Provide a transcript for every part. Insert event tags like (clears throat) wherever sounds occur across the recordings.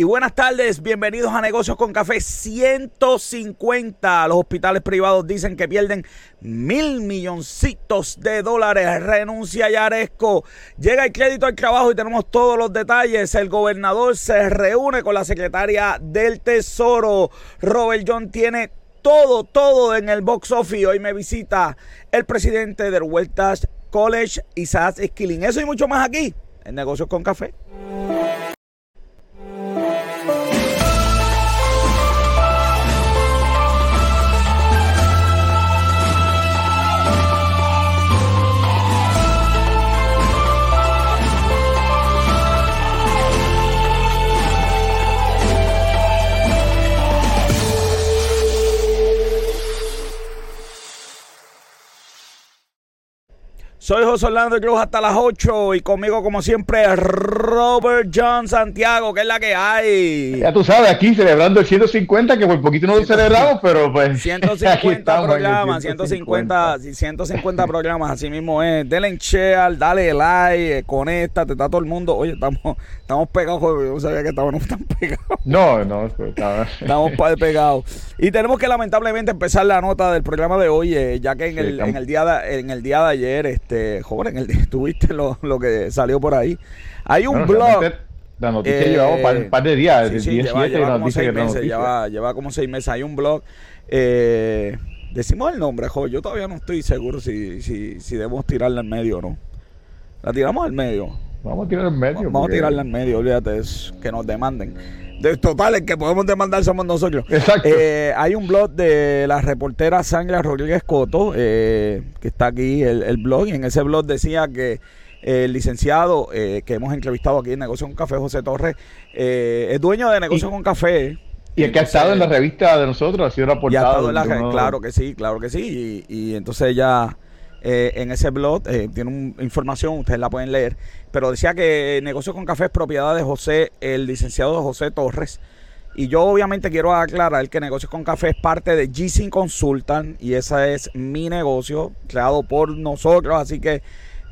Y buenas tardes, bienvenidos a Negocios con Café 150. Los hospitales privados dicen que pierden mil milloncitos de dólares. Renuncia Yaresco. Llega el crédito al trabajo y tenemos todos los detalles. El gobernador se reúne con la secretaria del Tesoro. Robert John tiene todo, todo en el box office. Hoy me visita el presidente del Vueltas College, Isaac Skilling. Eso y mucho más aquí en Negocios con Café. Soy José Orlando Cruz hasta las 8 y conmigo como siempre Robert John Santiago, que es la que hay. Ya tú sabes, aquí celebrando el 150, que por poquito no lo celebramos, pero pues... (laughs) 150 programas, 150, 150 programas, así mismo es. Denle share, dale like, eh, conéctate, está todo el mundo. Oye, estamos, estamos pegados, yo no sabía que estábamos tan pegados. No, no, (laughs) estamos pegados. Y tenemos que lamentablemente empezar la nota del programa de hoy, eh, ya que en, el, en, el día de, en el día de ayer, este este, joven, el, tuviste lo, lo, que salió por ahí. Hay un blog. La noticia lleva un par, de días. lleva, como seis meses, lleva, como seis meses. Hay un blog. Eh, decimos el nombre, jo, yo todavía no estoy seguro si, si, si debemos tirarla en medio o no. La tiramos al medio. Vamos a tirarla en medio. Vamos a tirarla en medio, olvídate, es que nos demanden. Total, el que podemos demandar somos nosotros. Exacto. Eh, hay un blog de la reportera Sangla Rodríguez Coto, eh, que está aquí el, blog, y en ese blog decía que el licenciado eh, que hemos entrevistado aquí en Negocio con Café, José Torres, es dueño de Negocio con Café. Y el que ha estado en la revista de nosotros, ha sido reportado. Claro que sí, claro que sí. Y, y entonces ya eh, en ese blog, eh, tiene información, ustedes la pueden leer, pero decía que Negocio con Café es propiedad de José, el licenciado José Torres. Y yo obviamente quiero aclarar que Negocios con Café es parte de G Consultant y ese es mi negocio creado por nosotros, así que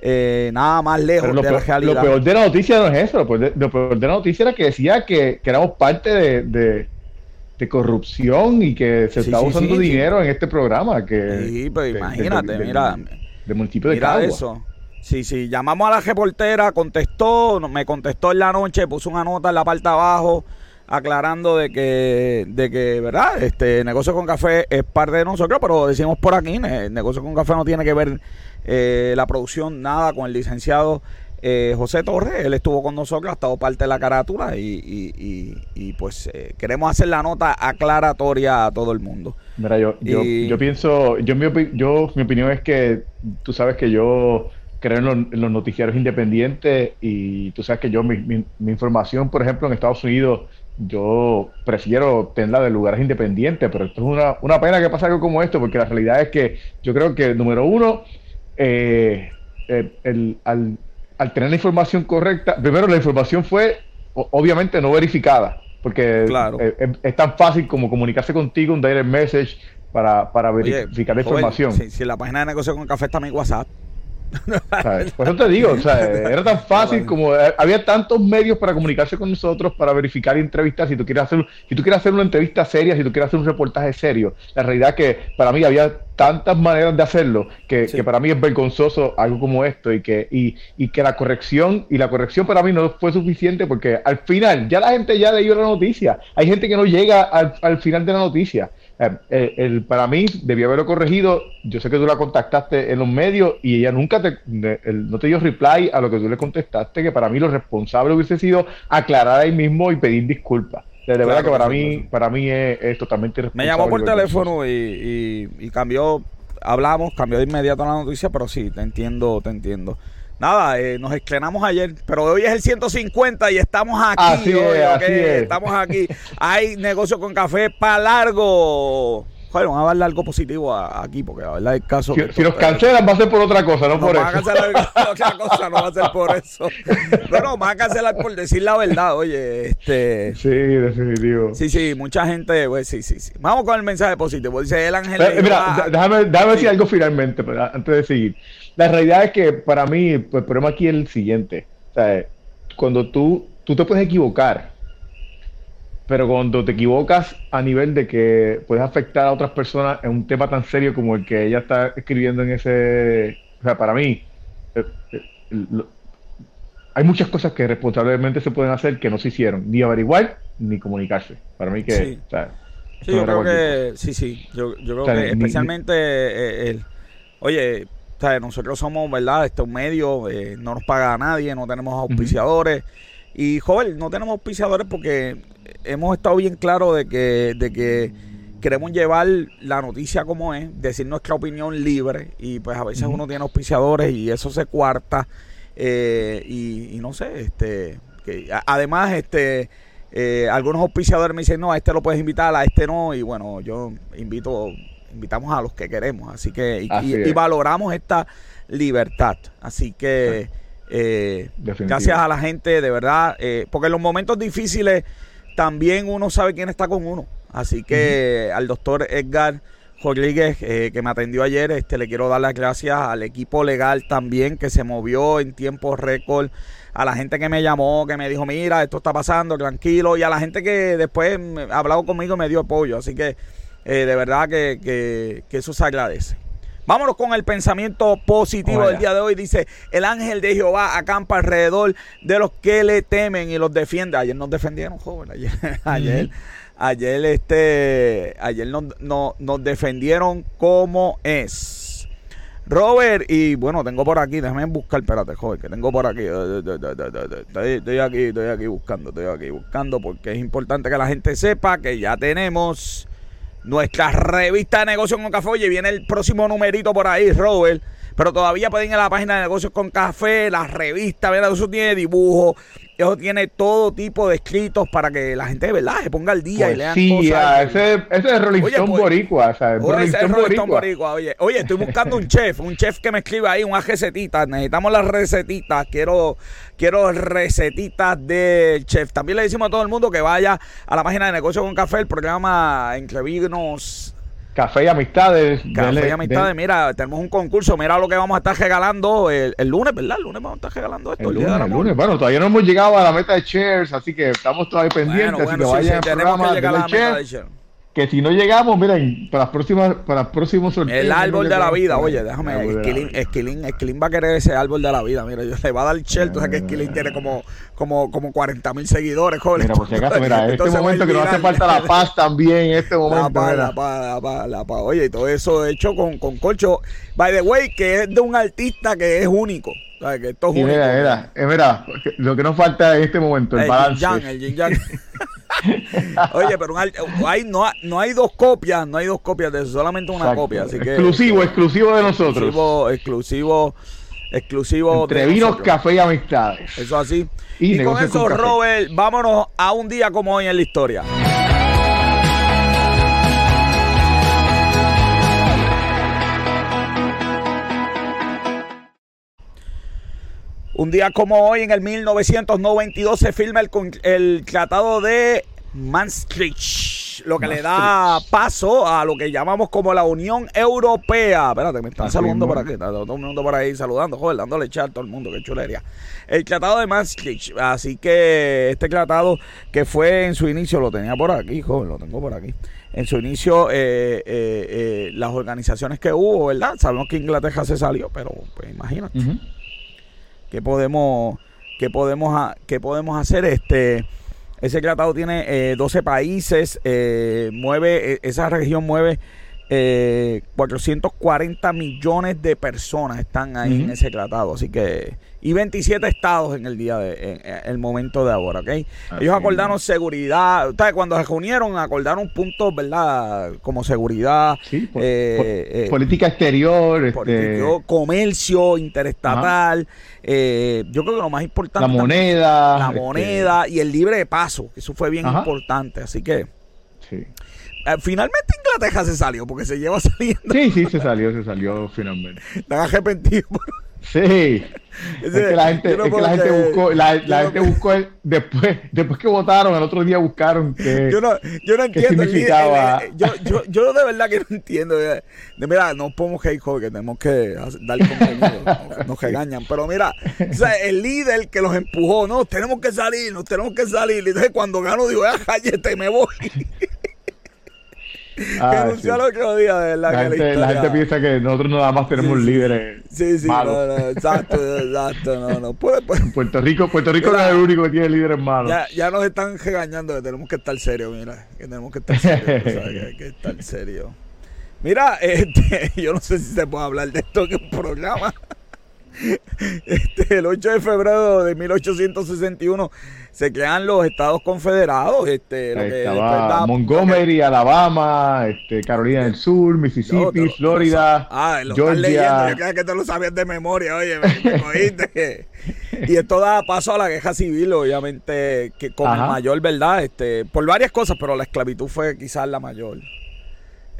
eh, nada más lejos de la realidad. Lo peor de la noticia no es eso, lo peor de, la noticia era que decía que, éramos parte de de corrupción y que se está usando dinero en este programa. Que, sí, pero imagínate, mira. De municipio de mira eso. Sí, sí, llamamos a la reportera, contestó, me contestó en la noche, puso una nota en la parte de abajo aclarando de que, de que, ¿verdad? Este negocio con café es parte de nosotros, pero decimos por aquí, el negocio con café no tiene que ver eh, la producción nada con el licenciado eh, José Torres, él estuvo con nosotros, ha estado parte de la carátula y, pues eh, queremos hacer la nota aclaratoria a todo el mundo. Mira, yo, yo, pienso, yo mi, yo mi opinión es que tú sabes que yo creo en los, noticiarios independientes y tú sabes que yo, mi, información, por ejemplo, en Estados Unidos, yo prefiero tenerla de lugares independientes, pero esto es una, una pena que pasa algo como esto, porque la realidad es que yo creo que, número uno, eh, el, al, al tener la información correcta, primero la información fue obviamente no verificada, porque es, tan fácil como comunicarse contigo un direct message para, para verificar la información. si, la página de negocio con café está en WhatsApp, por eso te digo, o sea, era tan fácil como eh, había tantos medios para comunicarse con nosotros, para verificar y entrevistar. Si tú quieres hacer, si tú quieres hacer una entrevista seria, si tú quieres hacer un reportaje serio, la realidad es que para mí había tantas maneras de hacerlo que, para mí es vergonzoso algo como esto y que y, y, que la corrección y la corrección para mí no fue suficiente porque al final ya la gente ya leyó la noticia. Hay gente que no llega al, al final de la noticia. Eh, eh, el, para mí debió haberlo corregido. Yo sé que tú la contactaste en los medios y ella nunca te, no te dio reply a lo que tú le contestaste, que para mí lo responsable hubiese sido aclarar ahí mismo y pedir disculpas. De verdad que para mí, para mí es, totalmente responsable. Me llamó por teléfono y, y cambió, hablamos, cambió de inmediato la noticia, pero sí, te entiendo, te entiendo. Nada, eh, nos estrenamos ayer, pero hoy es el 150 y estamos aquí. Así es, Estamos aquí. Hay negocio con café para largo. Bueno, vamos a darle algo positivo aquí, porque la verdad es caso. Si, si nos cancelan, va a ser por otra cosa, no, por eso. a cancelar por (laughs) (laughs) otra cosa, no va a ser por eso. No, no, van a cancelar por decir la verdad, oye. este Sí, definitivo. Sí, sí, mucha gente, pues sí, sí, sí. Vamos con el mensaje positivo. Dice el ángel. Eh, mira, déjame, déjame decir algo finalmente, antes de seguir. La realidad es que para mí, pues, el problema aquí es el siguiente. O sea, cuando tú, tú te puedes equivocar, pero cuando te equivocas a nivel de que puedes afectar a otras personas en un tema tan serio como el que ella está escribiendo en ese... O sea, para mí, eh, eh, hay muchas cosas que responsablemente se pueden hacer que no se hicieron, ni averiguar ni comunicarse. Para mí que... Sí, yo creo que... Sí, sí, yo, creo que especialmente eh, el... Oye, nosotros somos, ¿verdad? Este un medio, no nos paga a nadie, no tenemos auspiciadores. Y, joven, no tenemos auspiciadores porque hemos estado bien claros de que, de que queremos llevar la noticia como es, decir nuestra opinión libre y pues a veces uno tiene auspiciadores y eso se cuarta eh, y, no sé, este, que, además este, eh, algunos auspiciadores me dicen no, a este lo puedes invitar, a este no y bueno, yo invito, invitamos a los que queremos, así que y, valoramos esta libertad, así que eh, gracias a la gente de verdad, porque en los momentos difíciles también uno sabe quién está con uno. Así que al doctor Edgar Rodríguez, eh, que me atendió ayer, este, le quiero dar las gracias al equipo legal también, que se movió en tiempo récord, a la gente que me llamó, que me dijo, mira, esto está pasando, tranquilo, y a la gente que después ha hablado conmigo y me dio apoyo. Así que eh, de verdad que, que eso se agradece. Vámonos con el pensamiento positivo del día de hoy. Dice, el ángel de Jehová acampa alrededor de los que le temen y los defiende. Ayer nos defendieron, joven. Ayer, (laughs) ayer, ayer, este, ayer nos, nos defendieron como es. Robert, y bueno, tengo por aquí, déjame buscar, espérate, joven, que tengo por aquí. Estoy aquí, estoy aquí buscando, estoy aquí buscando, porque es importante que la gente sepa que ya tenemos nuestra revista de negocios con café. Oye, viene el próximo numerito por ahí, Robert. Pero todavía pueden ir a la página de negocios con café, la revista, ¿verdad? Eso tiene dibujo, eso tiene todo tipo de escritos para que la gente de verdad se ponga al día y pues lean sí, cosas. ese, ese es Rolling Stone pues, Boricua, ¿sabes? Rolling Stone Boricua. Oye, oye, estoy buscando un chef, un chef que me escriba ahí unas recetitas. Necesitamos las recetitas. Quiero, quiero recetitas del chef. También le decimos a todo el mundo que vaya a la página de Negocios con Café, el programa Entre Vinos Café y Amistades. Café y Amistades, mira, tenemos un concurso, mira lo que vamos a estar regalando el, lunes, ¿verdad? El lunes vamos a estar regalando esto. El, lunes, el lunes, bueno, todavía no hemos llegado a la meta de shares, así que estamos todavía pendientes. Bueno, bueno, así que sí, tenemos que llegar a la meta de shares que si no llegamos, miren, para las próximas, para los próximos sorteos. El árbol de la vida, oye, déjame, Esquilín, Esquilín, va a querer ese árbol de la vida, mira, yo le va a dar el tú sabes que Esquilín tiene como, como, como 40 mil seguidores, joven. Mira, por si acaso, mira, en este momento que nos hace falta la paz también, en este momento. La paz, la paz, la paz, la paz, oye, y todo eso hecho con, con colcho, by the way, que es de un artista que es único. ¿Sabes? Que esto es único. Mira, mira, eh, mira, lo que nos falta en este momento, el, el balance. el yin Oye, pero hay, no, no hay dos copias, no hay dos copias de eso, solamente una copia. Así que, exclusivo, exclusivo de nosotros. Exclusivo, exclusivo, exclusivo Entre vinos, café y amistades. Eso así. Y, con eso, Robert, vámonos a un día como hoy en la historia. Un día como hoy, en el 1992, se firma el, el Tratado de Maastricht, lo que le da paso a lo que llamamos como la Unión Europea. Espérate, me están saludando por aquí, está todo el mundo por ahí saludando, joder, dándole chat a todo el mundo, qué chulería. El Tratado de Maastricht, así que este tratado que fue en su inicio, lo tenía por aquí, joven, lo tengo por aquí. En su inicio, eh, eh, eh, las organizaciones que hubo, ¿verdad? Sabemos que Inglaterra se salió, pero pues imagínate. ¿Qué podemos, qué podemos, qué podemos hacer? Este, ese tratado tiene eh, 12 países, eh, mueve, e, esa región mueve eh, 440 millones de personas están ahí en ese tratado, así que y 27 estados en el día de en, el momento de ahora, ¿ok? Ellos acordaron seguridad, ustedes cuando se reunieron acordaron puntos, ¿verdad? Como seguridad, eh, eh, política exterior, este... comercio interestatal, eh, yo creo que lo más importante la moneda, la este moneda y el libre paso, que eso fue bien importante, así que sí. Eh, finalmente Inglaterra se salió porque se lleva (laughs) saliendo. Sí, sí, se salió, se salió finalmente. Están arrepentidos. (laughs) Sí. Es que la gente, es que la gente buscó, la, la gente buscó el, después, después que votaron, el otro día buscaron que. (laughs) Yo no, yo no entiendo. Significaba... El, el, yo, yo, yo de verdad que no entiendo. De, mira, no podemos hate que tenemos que dar contenido. nos, nos regañan. Pero mira, o sea, el líder que los empujó, no, tenemos que salir, nos tenemos que salir. Y entonces cuando gano, digo, ah, cállate, me voy. (laughs) Ah, sí. lo que odia, de verdad. La, gente, la, gente, piensa que nosotros nada más tenemos sí, líderes. Sí, sí, malos. No, no, exacto, exacto. No, no. Puede, (laughs) puede. Puerto Rico, Puerto Rico mira, no es el único que tiene líderes malos. Ya, ya nos están regañando que tenemos que estar serios, mira. Que tenemos que estar serios. o sea, que hay que estar serios. Mira, (laughs) este, yo no sé si se puede hablar de esto en un programa. (laughs) Este, el 8 de febrero de 1861 se crean los Estados Confederados. Este, lo que da, Montgomery, Alabama, este, Carolina del Sur, Mississippi, Florida, ah, lo Georgia. Yo creo que te lo sabías de memoria, oye, me, me cogiste. (laughs) y esto da paso a la guerra civil, obviamente, que con Ajá. mayor verdad, este, por varias cosas, pero la esclavitud fue quizás la mayor.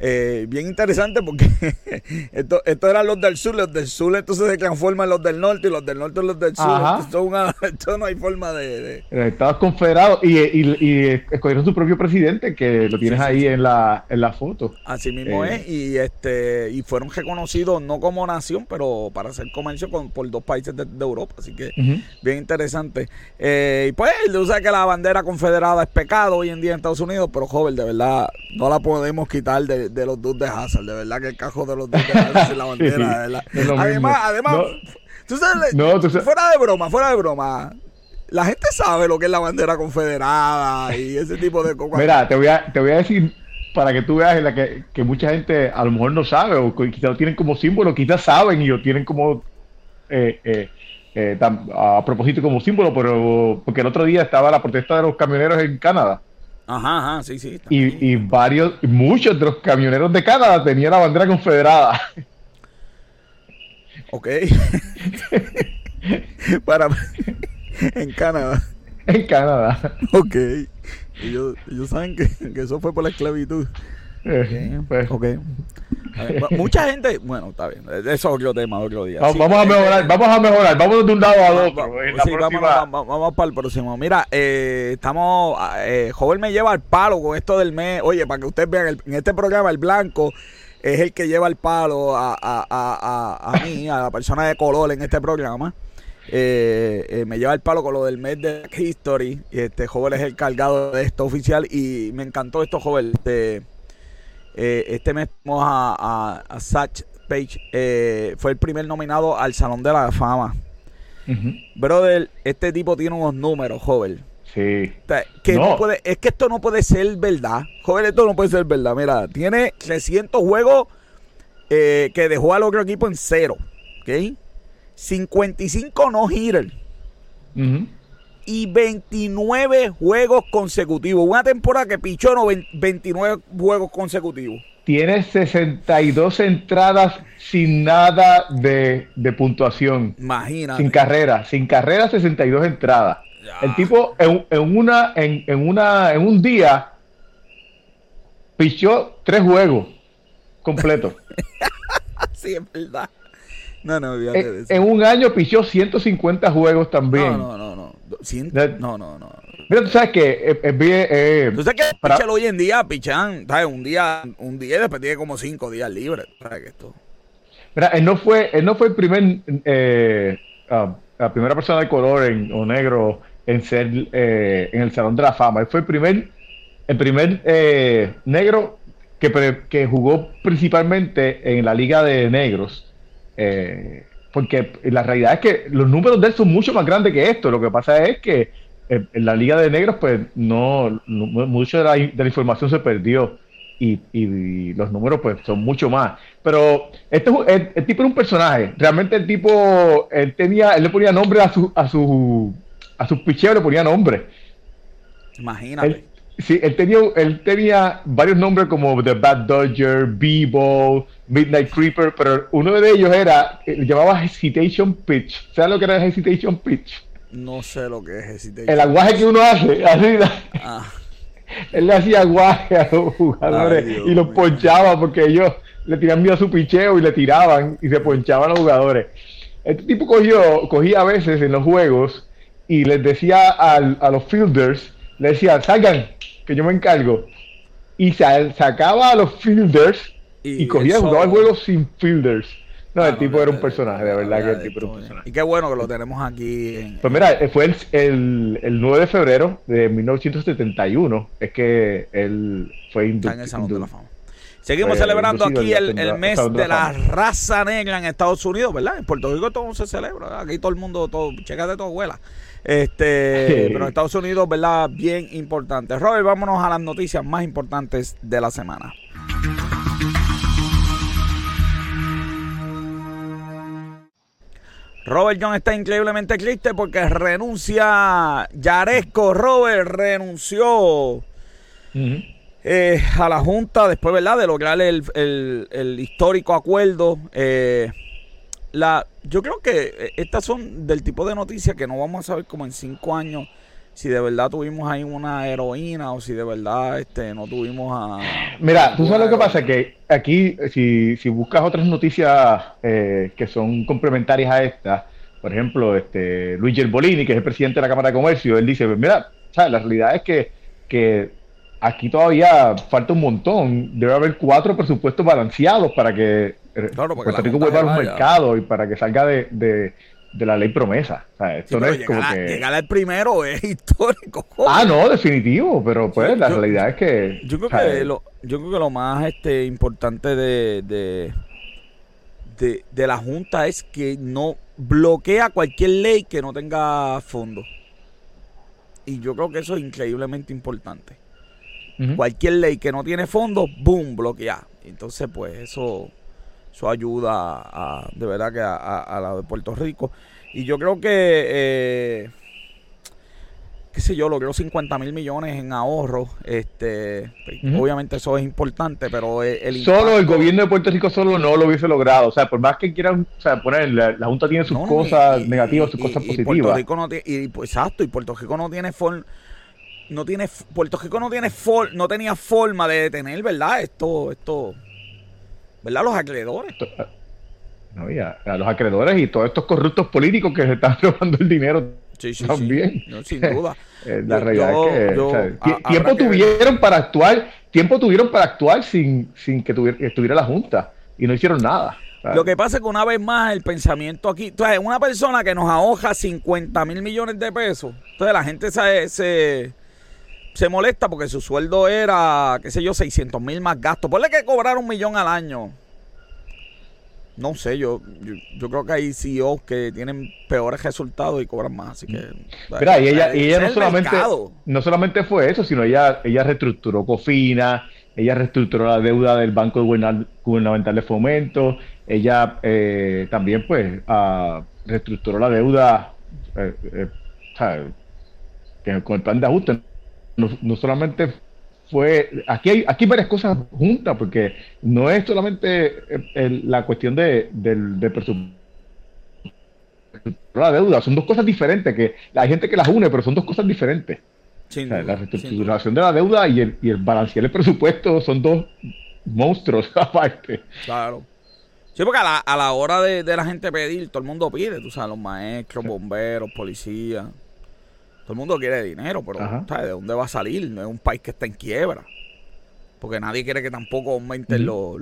Eh, bien interesante porque (laughs) esto, esto eran los del sur, los del sur entonces se transforman los del norte y los del norte los del sur. Esto, una, (laughs) esto, no hay forma de. de... Estados confederados y, y, y, escogieron su propio presidente que lo tienes sí, sí, ahí sí. En, la, en la foto. Así mismo eh. es, y este y fueron reconocidos no como nación, pero para hacer comercio con, por dos países de, de Europa. Así que uh -huh. bien interesante. Eh, y pues, o sea que la bandera confederada es pecado hoy en día en Estados Unidos, pero joven, de verdad, no la podemos quitar de de los dudes de Hazard. De verdad que el cajo de los dudes de Hazard es la (laughs) bandera. sí, de verdad. además, además no, tú sabes, no, tú sabes, fuera de broma, fuera de broma. La gente sabe lo que es la bandera confederada y ese tipo de cosas. Mira, te voy a, te voy a decir para que tú veas la que, que, mucha gente a lo mejor no sabe o quizás lo tienen como símbolo, quizás saben y lo tienen como eh, eh, eh, a propósito como símbolo, pero porque el otro día estaba la protesta de los camioneros en Canadá. Ajá, ajá, sí, sí. Y, y, varios, muchos de los camioneros de Canadá tenían la bandera confederada. Ok. (laughs) Para. en Canadá. En Canadá. Ok. Ellos, ellos saben que, que eso fue por la esclavitud. Eh, pues. Ok. Ver, mucha gente, bueno, está bien, eso es otro tema, otro día. Vamos, sí, vamos a mejorar, vamos a mejorar, vamos de un lado a otro. Va, sí, vamos, vamos, vamos, para el próximo. Mira, eh, estamos, eh, Joven me lleva al palo con esto del mes. Oye, para que ustedes vean, el, en este programa el blanco es el que lleva el palo a, a, a, a mí, a la persona de color en este programa. Eh, eh, me lleva el palo con lo del mes de History. Y este joven es el cargado de esto oficial. Y me encantó esto, joven. Este, eh, este mes vamos a, a, a Satch Page. Eh, fue el primer nominado al Salón de la Fama. Uh -huh. Brother, este tipo tiene unos números, joven. Sí. O sea, que no. no. puede, es que esto no puede ser verdad. Joven, esto no puede ser verdad. Mira, tiene 300 juegos eh, que dejó al otro equipo en cero. ¿Ok? 55 no-hitter. Uh -huh y 29 juegos consecutivos. Una temporada que pichó no, 29 juegos consecutivos. Tiene 62 entradas sin nada de, de puntuación. Imagínate. Sin carrera. Sin carrera, 62 entradas. Ya. El tipo en, en, una, en, en, una, en un día pichó tres juegos completos. (laughs) sí, es verdad. No, no, en, de eso. en un año pichó 150 juegos también. No, no, no. No. No, no, no. Mira, tú sabes que es bien. Eh, tú sabes que para... hoy en día, pichan, ¿sabes? Un día, un día después tiene como cinco días libres. ¿Sabes que esto? Mira, él no fue, él no fue el primer, eh, uh, la primera persona de color en, o negro en ser eh, en el Salón de la Fama. Él fue el primer, el primer eh, negro que, que jugó principalmente en la Liga de Negros. Eh, porque la realidad es que los números de él son mucho más grandes que esto. Lo que pasa es que en la Liga de Negros, pues no, no mucho de la, de la, información se perdió y, y, los números, pues son mucho más. Pero este el, el, tipo era un personaje. Realmente el tipo, él tenía, él le ponía nombre a su, a su, a sus picheos, le ponía nombre. Imagínate. Él, sí, él tenía, él tenía varios nombres como The Bad Dodger, B-Ball, Midnight Creeper, pero uno de ellos era, eh, llamaba Hesitation Pitch. ¿Sabes lo que era Hesitation Pitch? No sé lo que es Hesitation El aguaje que uno hace, (laughs) así. Ah. Él le hacía aguaje a los jugadores Ay, y los ponchaba porque ellos le tiraban miedo a su picheo y le tiraban y se ponchaban los jugadores. Este tipo cogió, cogía a veces en los juegos y les decía a los fielders, le decía, salgan, que yo me encargo. Y sacaba a los fielders y, cogía y jugaba el juego sin fielders. No, el tipo era un personaje, de verdad que el tipo era un personaje. Y qué bueno que lo tenemos aquí. Pues mira, fue el, el, el, 9 de febrero de 1971, es que él fue inducido. en el Salón de la Fama. Seguimos celebrando aquí el, el, mes de la, raza negra en Estados Unidos, ¿verdad? En Puerto Rico todo se celebra, aquí todo el mundo, todo, de todo abuela. Este, pero en Estados Unidos, ¿verdad? Bien importante. Robert, vámonos a las noticias más importantes de la semana. Robert John está increíblemente triste porque renuncia Yaresco. Robert renunció eh, a la Junta después, ¿verdad? De lograr el, histórico acuerdo. Eh, la, yo creo que eh, estas son del tipo de noticias que no vamos a saber como en cinco años si de verdad tuvimos ahí una heroína o si de verdad este no tuvimos a... Mira, tú sabes lo que pasa, que aquí si, si buscas otras noticias eh, que son complementarias a esta, por ejemplo, este Luis Gerbolini, que es el presidente de la Cámara de Comercio, él dice, mira, ¿sabes? la realidad es que, que aquí todavía falta un montón, debe haber cuatro presupuestos balanceados para que claro, Puerto Rico vuelva a los mercados y para que salga de de la ley promesa. O sea, esto no es como que... Llegar al primero es (laughs) histórico. Ah, no, definitivo, pero pues la realidad es que... Yo creo que, lo, yo creo que lo más este, importante de, de, de, la Junta es que no bloquea cualquier ley que no tenga fondos. Y yo creo que eso es increíblemente importante. Cualquier ley que no tiene fondos, boom, bloquea. Entonces, pues eso eso ayuda a, de verdad que a, la de Puerto Rico. Y yo creo que, eh, qué sé yo, logró 50 mil millones en ahorro. Este, Obviamente eso es importante, pero el Solo el gobierno de Puerto Rico solo no lo hubiese logrado. O sea, por más que quieran o sea, poner, la, Junta tiene sus cosas negativas, sus cosas positivas. Puerto Rico no tiene, y, pues, exacto, y Puerto Rico no tiene no tiene Puerto Rico no tiene no tenía forma de detener, ¿verdad? Esto esto ¿verdad? Los acreedores. No, a los acreedores y todos estos corruptos políticos que se están (laughs) robando el dinero sí, sí, también. sin duda. (laughs) Eh, la realidad es que tiempo tuvieron para actuar, tiempo tuvieron para actuar sin, sin que estuviera la Junta y no hicieron nada. Lo que pasa es que una vez más el pensamiento aquí, entonces una persona que nos ahoja 50 mil millones de pesos, entonces la gente se, se, se molesta porque su sueldo era, qué sé yo, 600 mil más gastos. Ponle que cobrar un millón al año. No sé, yo, yo, creo que hay CEOs que tienen peores resultados y cobran más, así que... Mira, y ella, y ella no, solamente, no solamente fue eso, sino ella, ella reestructuró Cofina, ella reestructuró la deuda del Banco Gubernamental de Fomento, ella eh, también pues uh, reestructuró la deuda eh, eh, con el plan de ajuste no, solamente fue, aquí hay, aquí varias cosas juntas, porque no es solamente la cuestión de, del, presupuesto la deuda, son dos cosas diferentes, que hay gente que las une, pero son dos cosas diferentes. la reestructuración de la deuda y el, y el balancear el presupuesto son dos monstruos (laughs) aparte. Claro. Sí, porque a la, a la hora de, de, la gente pedir, todo el mundo pide, tú sabes, los maestros, bomberos, policías. Todo el mundo quiere dinero, pero ¿sabes? ¿de dónde va a salir? No es un país que está en quiebra. Porque nadie quiere que tampoco aumenten los,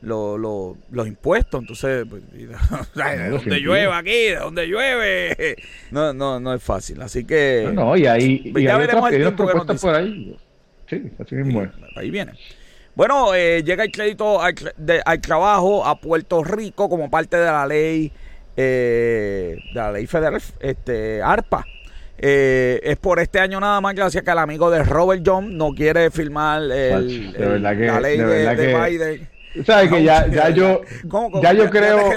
los, impuestos. Entonces, pues, (laughs) ¿de dónde llueve aquí? ¿De dónde llueve? (laughs) No, no, no es fácil. Así que. No, no y ahí. Pues ya veremos el tiempo por ahí. Sí, así mismo Ahí viene. Bueno, eh, llega el crédito al, trabajo a Puerto Rico como parte de la ley eh, de la ley federal este ARPA. Eh, es por este año nada más, gracias que el amigo de Robert John no quiere firmar el, la ley de, Biden. ¿Sabes que ya, ya yo, (laughs) ya yo creo...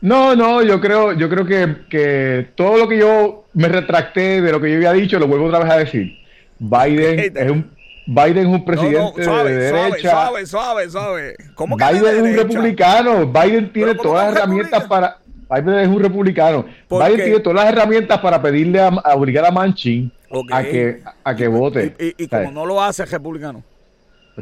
No, no, yo creo, yo creo que, que, todo lo que yo me retracté de lo que yo había dicho, lo vuelvo otra vez a decir. Biden es un Biden es un presidente de derecha. Suave, suave, suave. ¿Cómo que Biden es un republicano. Biden tiene todas las herramientas para Biden es un republicano. Biden tiene todas las herramientas para pedirle a, obligar a Manchin a que a que vote. Y, como no lo hace, es republicano.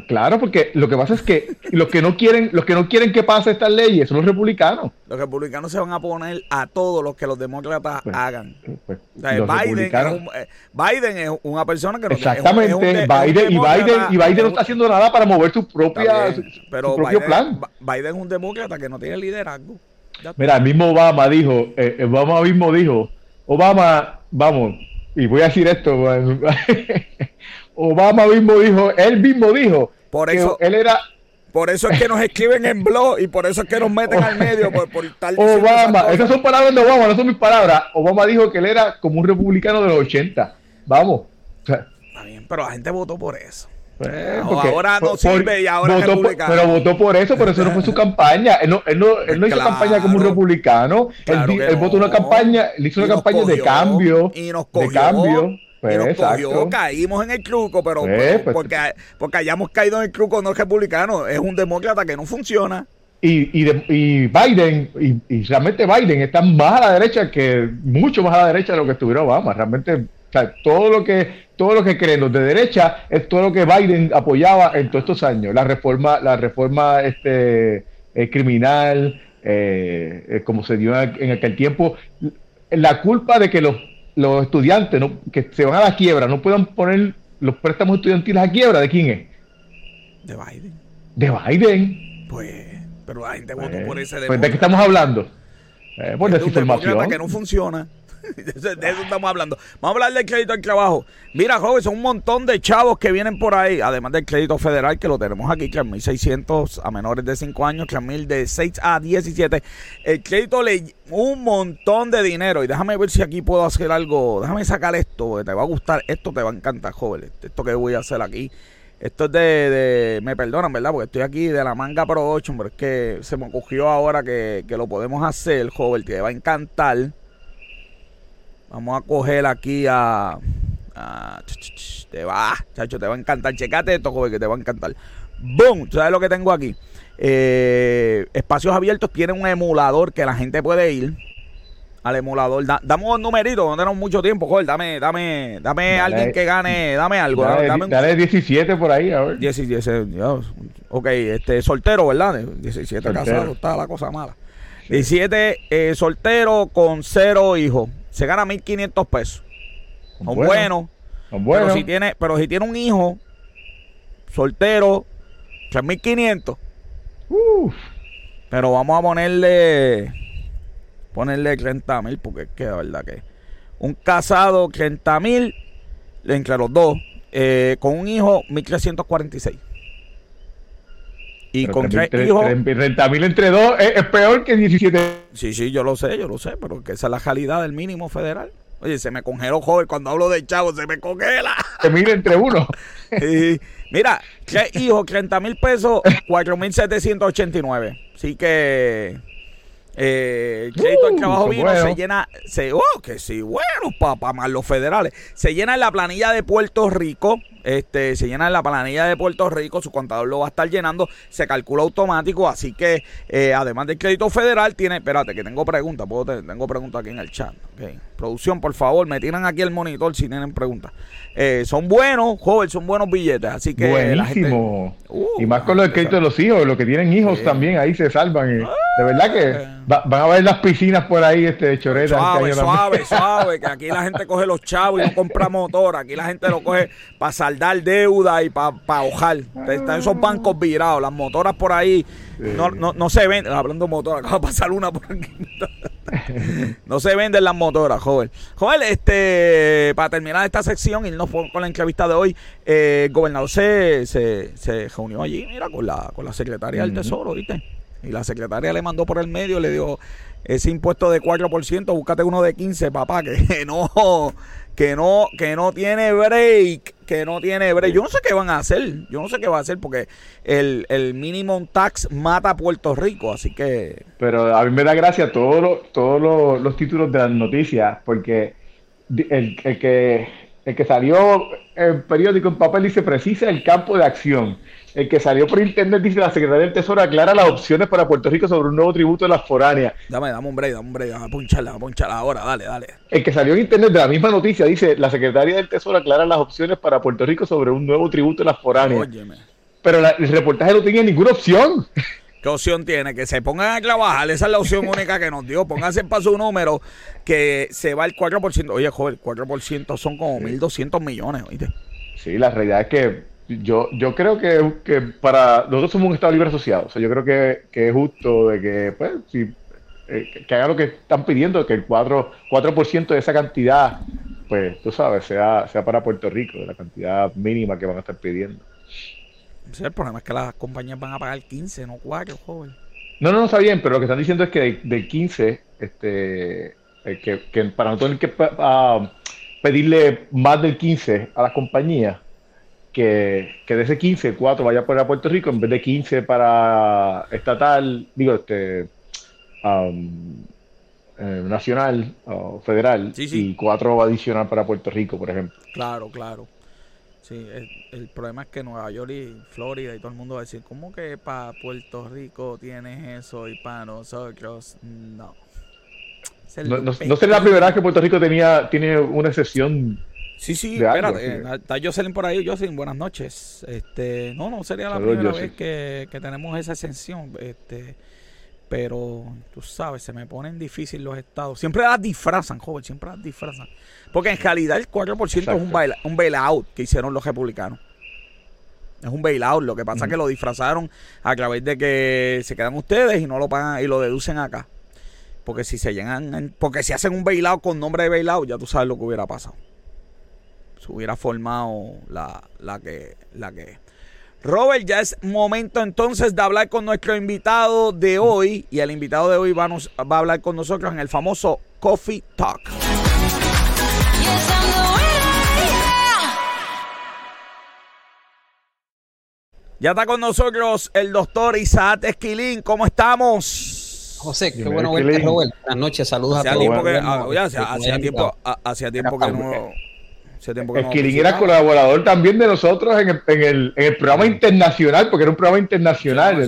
Claro, porque lo que pasa es que los que no quieren, los que no quieren que pase estas leyes son los republicanos. Los republicanos se van a poner a todos los que los demócratas pues, hagan. Pues, Biden, es eh, Biden, es una persona que no Exactamente, Biden, y Biden, y Biden no está haciendo nada para mover su propia pero propio plan. Biden es un demócrata que no tiene liderazgo. Mira, el mismo Obama dijo, eh, Obama mismo dijo, Obama, vamos, y voy a decir esto, (laughs) Obama mismo dijo, él mismo dijo, por eso, él era... Por eso es que nos escriben en blog y por eso es que nos meten al medio por, tal Obama, esas son palabras de Obama, no son mis palabras. Obama dijo que él era como un republicano de los 80. Vamos. Está bien, pero la gente votó por eso. Eh, ahora no sirve y ahora votó pero votó por eso, pero eso no fue su campaña. Él no, él no, él no hizo campaña como un republicano. él, votó una campaña, él hizo una campaña de cambio. Y nos cogió, de cambio. Pues, caímos en el truco, pero, pues, pues, porque, porque hayamos caído en el truco no es republicano, es un demócrata que no funciona. Y, y, y Biden, y, realmente Biden está más a la derecha que, mucho más a la derecha de lo que estuviera Obama. Realmente, todo lo que, todo lo que creen los de derecha es todo lo que Biden apoyaba en todos estos años. La reforma, la reforma este, eh, criminal, eh, eh, como se dio en aquel tiempo, la culpa de que los los estudiantes ¿no? que se van a la quiebra no puedan poner los préstamos estudiantiles a quiebra, ¿de quién es? De Biden. De Biden. Pues, pero la gente votó por ese pues, ¿De qué estamos hablando? Por desinformación. que no funciona. (laughs) de, eso, estamos hablando. Vamos a hablar del crédito al trabajo. Mira, joven, son un montón de chavos que vienen por ahí, además del crédito federal que lo tenemos aquí, que es 1.600 a menores de 5 años, 3.000 de 6 a 17. El crédito le un montón de dinero. Y déjame ver si aquí puedo hacer algo. Déjame sacar esto, te va a gustar. Esto te va a encantar, joven. Esto que voy a hacer aquí. Esto es de, Me perdonan, ¿verdad? Porque estoy aquí de la manga Pro 8, pero es que se me ocurrió ahora que, que lo podemos hacer, joven. Te va a encantar. Vamos a coger aquí a. te va, chacho, te va a encantar. Checate esto, joven, que te va a encantar. ¡Boom! ¿Sabes lo que tengo aquí? Eh, espacios abiertos tienen un emulador que la gente puede ir al emulador. dame un numerito, no tenemos mucho tiempo, joder. Dame, dame, dame alguien que gane, dame algo. Dale, 17 por ahí, a ver. 17, ok, este, soltero, ¿verdad? 17 casado, está la cosa mala. 17 eh, soltero con cero hijos se gana 1.500 pesos. Son buenos. Pero si tiene, pero si tiene un hijo soltero, 3.500. Pero vamos a ponerle ponerle 30 mil porque es que la verdad que un casado 30 mil entre los dos eh, con un hijo 1346 y con tres hijos 30 mil entre dos es, peor que 17 Sí, sí, yo lo sé, yo lo sé, pero que esa es la calidad del mínimo federal. Oye, se me congeló, joven, cuando hablo de chavo, se me congela. (laughs) Se mide entre uno. (laughs) mira, tres hijos, 30 mil pesos, 4.789. Así que eh, el crédito uh, trabajo vino se llena, se, oh, que sí, bueno, papá, más los federales. Se llena en la planilla de Puerto Rico, este, se llena en la planilla de Puerto Rico, su contador lo va a estar llenando, se calcula automático, así que eh, además del crédito federal tiene, espérate, que tengo preguntas, puedo tengo preguntas aquí en el chat. Producción, por favor, me tiran aquí el monitor si tienen preguntas. Eh, son buenos, joven, son buenos billetes, así que Buenísimo. Uh, y más con los créditos de los hijos, los que tienen hijos también, ahí se salvan. de verdad que ah. van a ver las piscinas por ahí, este choreta. Suave, suave, suave, que aquí la gente coge los chavos y no compra motor, aquí la gente lo coge para saldar deuda y para pa hojar. Están esos bancos virados, las motoras por ahí no, no, no se venden, hablando de motoras, (laughs) acaba de pasar una por aquí. (laughs) no se venden las motoras, joven. Joven, este, para terminar esta sección y no con la entrevista de hoy, eh, el gobernador se, se, se, reunió allí, mira, con la, con la secretaria del Tesoro, ¿viste? Y la secretaria le mandó por el medio, le dio ese impuesto de 4%, búscate uno de 15, papá, que (laughs) no, que no, que no tiene break, que no tiene break. Yo no sé qué van a hacer, yo no sé qué va a hacer porque el, el minimum tax mata a Puerto Rico, así que... Pero a mí me da gracia todos los, todos los, títulos de las noticias, porque el, el, que, el que salió en periódico en papel dice precisa el campo de acción. El que salió por internet dice la Secretaría del Tesoro aclara las opciones para Puerto Rico sobre un nuevo tributo de las foráneas. Dame, dame un break, dame un break, dame poncharla, poncharla ahora, dale, dale. El que salió en internet de la misma noticia dice la Secretaría del Tesoro aclara las opciones para Puerto Rico sobre un nuevo tributo de las foráneas. Óyeme. pero el reportaje no tenía ninguna opción. (laughs) ¿Qué opción tiene? Que se pongan a trabajar. Esa es la opción única que nos dio. Pónganse para su número que se va el 4%. Oye, joven, el 4% son como 1.200 millones, ¿oíste? Sí, la realidad es que yo, yo creo que, que, para nosotros somos un Estado libre asociado. O sea, yo creo que, que es justo de que, pues, si, eh, que haga lo que están pidiendo, que el 4%, 4 de esa cantidad, pues, tú sabes, sea, sea para Puerto Rico, de la cantidad mínima que van a estar pidiendo. Sí, el problema es que las compañías van a pagar 15, no 4, joven. No, no, no está bien, pero lo que están diciendo es que de, 15, este, eh, que, que, para no tener que uh, pedirle más del 15 a las compañías, que, que, de ese 15, 4 vaya para Puerto Rico en vez de 15 para estatal, digo, este, um, eh, nacional o federal y 4 adicional para Puerto Rico, por ejemplo. Claro, claro. Sí, el, problema es que Nueva York y Florida y todo el mundo va a decir, ¿cómo que para Puerto Rico tienes eso y para nosotros no? No, no, sería la primera vez que Puerto Rico tenía tiene una excepción. Sí, sí, espérate, está Jocelyn por ahí, Jocelyn, buenas noches. Este, no, no sería la primera vez que, que, tenemos esa exención. Este, pero tú sabes, se me ponen difícil los estados. Siempre las disfrazan, joven, siempre las disfrazan. Porque en realidad el 4% es un, bail, un bailout que hicieron los republicanos. Es un bailout. Lo que pasa es que lo disfrazaron a través de que se quedan ustedes y no lo pagan y lo deducen acá. Porque si se llegan, porque si hacen un bailout con nombre de bailout, ya tú sabes lo que hubiera pasado. Se hubiera formado la, la que, la que Robert, ya es momento entonces de hablar con nuestro invitado de hoy. Y el invitado de hoy va, va a hablar con nosotros en el famoso Coffee Talk. Ya está con nosotros el doctor Isaac Esquilín. ¿Cómo estamos? José, qué bueno verte, Robert. Buenas noches, saludos a todos. hacía, tiempo, hacía tiempo que no Esquilín era colaborador también de nosotros en el, en el, en el programa internacional, porque era un programa internacional.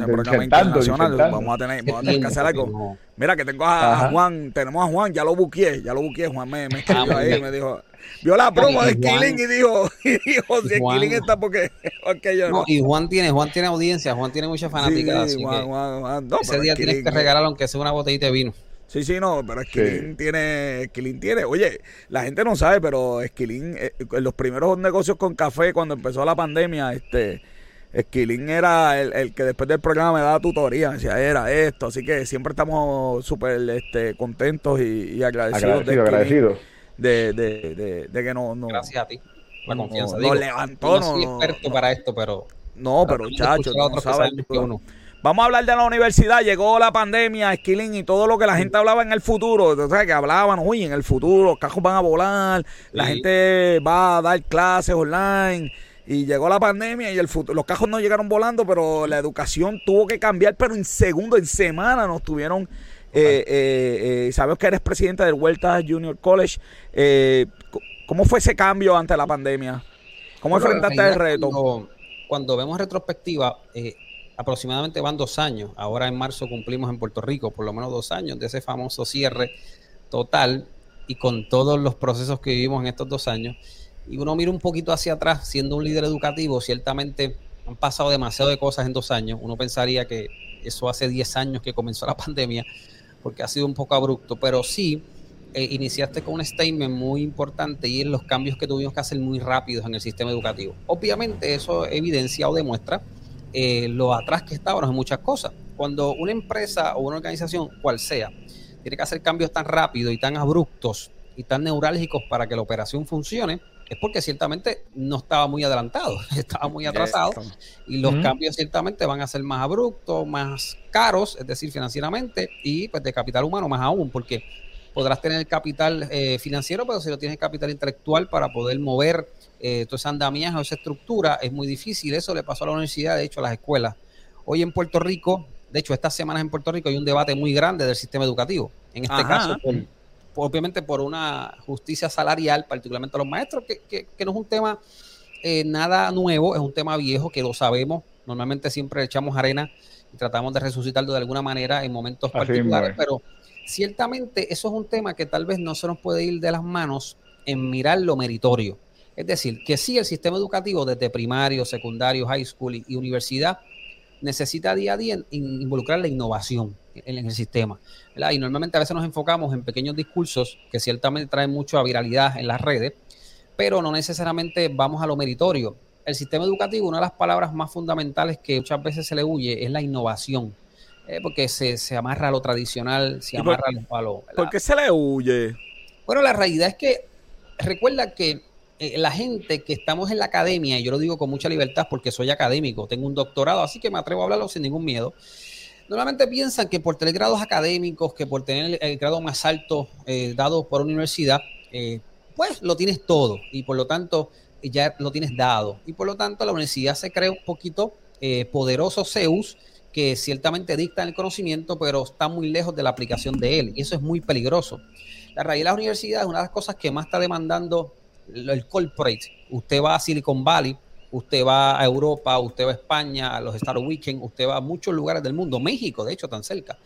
Vamos a tener, vamos a tener que hacer algo. Mira que tengo a, Juan, tenemos a Juan, ya lo buqué, ya lo buqué, Juan me, me escribió ah, ahí, me dijo, vio la promo de Esquilín y dijo, (laughs) y dijo, si Esquilín está porque, (laughs) porque yo no. Y Juan tiene, Juan tiene audiencia, Juan tiene mucha fanática. Sí, Juan, Juan, Juan, no, ese día tienes que regalar aunque sea una botellita de vino. Sí, sí, no, pero Esquilín tiene, Esquilín tiene, oye, la gente no sabe, pero Esquilín, eh, en los primeros negocios con café, cuando empezó la pandemia, este, Esquilín era el, que después del programa me daba tutoría, decía, era esto, así que siempre estamos súper este, contentos y, agradecidos. Agradecido, de, De, de, de, que no, no... Gracias a ti, la confianza. Nos levantó, no, soy experto para esto, pero... No, pero chacho, no sabes, Vamos a hablar de la universidad. Llegó la pandemia, Skilling y todo lo que la gente hablaba en el futuro. Entonces, que hablaban, uy, en el futuro los cajos van a volar, la gente va a dar clases online. Y llegó la pandemia y el futuro, los cajos no llegaron volando, pero la educación tuvo que cambiar, pero en segundo, en semana nos tuvieron... Eh, eh, eh, sabemos que eres presidente del Vuelta Junior College. Eh, ¿Cómo fue ese cambio ante la pandemia? ¿Cómo enfrentaste el reto? Cuando, cuando vemos retrospectiva, eh, aproximadamente van dos años. Ahora en marzo cumplimos en Puerto Rico por lo menos dos años de ese famoso cierre total y con todos los procesos que vivimos en estos dos años. Y uno mira un poquito hacia atrás, siendo un líder educativo, ciertamente han pasado demasiado de cosas en dos años. Uno pensaría que eso hace 10 años que comenzó la (laughs) pandemia, porque ha sido un poco abrupto, pero sí eh, iniciaste con un statement muy importante y en los cambios que tuvimos que hacer muy rápidos en el sistema educativo. Obviamente eso evidencia o demuestra eh, lo atrás que estábamos en muchas cosas. Cuando una empresa o una organización, cual sea, tiene que hacer cambios tan rápidos y tan abruptos y tan neurálgicos para que la operación funcione, es porque ciertamente no estaba muy adelantado, (laughs) estaba muy atrasado y los cambios ciertamente van a ser más abruptos, más caros, es decir, financieramente y pues de capital humano más aún, porque podrás tener capital eh, financiero, pero si no tienes capital intelectual para poder mover eh, todo ese andamiaje o esa estructura, es muy difícil. Eso le pasó a la universidad, de hecho, a las escuelas. Hoy en Puerto Rico, de hecho, estas semanas en Puerto Rico hay un debate muy grande del sistema educativo. En este caso, obviamente por una justicia salarial, particularmente a los maestros, que, no es un tema eh, nada nuevo, es un tema viejo que lo sabemos. Normalmente siempre echamos arena y tratamos de resucitarlo de alguna manera en momentos particulares, pero ciertamente eso es un tema que tal vez no se nos puede ir de las manos en mirar lo meritorio Es decir, que sí, el sistema educativo desde primario, secundario, high school y, universidad necesita día a día involucrar la innovación en, el sistema. Y normalmente a veces nos enfocamos en pequeños discursos que ciertamente traen mucha viralidad en las redes, pero no necesariamente vamos a lo meritorio. El sistema educativo, una de las palabras más fundamentales que muchas veces se le huye es la innovación. Eh, porque se, se, amarra a lo tradicional, se amarra a lo... ¿Por qué se le huye? Bueno, la realidad es que recuerda que eh, la gente que estamos en la academia, y yo lo digo con mucha libertad porque soy académico, tengo un doctorado, así que me atrevo a hablarlo sin ningún miedo. Normalmente piensan que por tener grados académicos, que por tener el, grado más alto eh, dado por universidad, pues lo tienes todo y por lo tanto ya lo tienes dado. Y por lo tanto la universidad se cree un poquito poderoso Zeus que ciertamente dicta el conocimiento, pero está muy lejos de la aplicación de él. Y eso es muy peligroso. La realidad de la universidad es una de las cosas que más está demandando el corporate. Usted va a Silicon Valley, usted va a Europa, usted va a España, a los Star Weekend, usted va a muchos lugares del mundo, México, de hecho, tan cerca.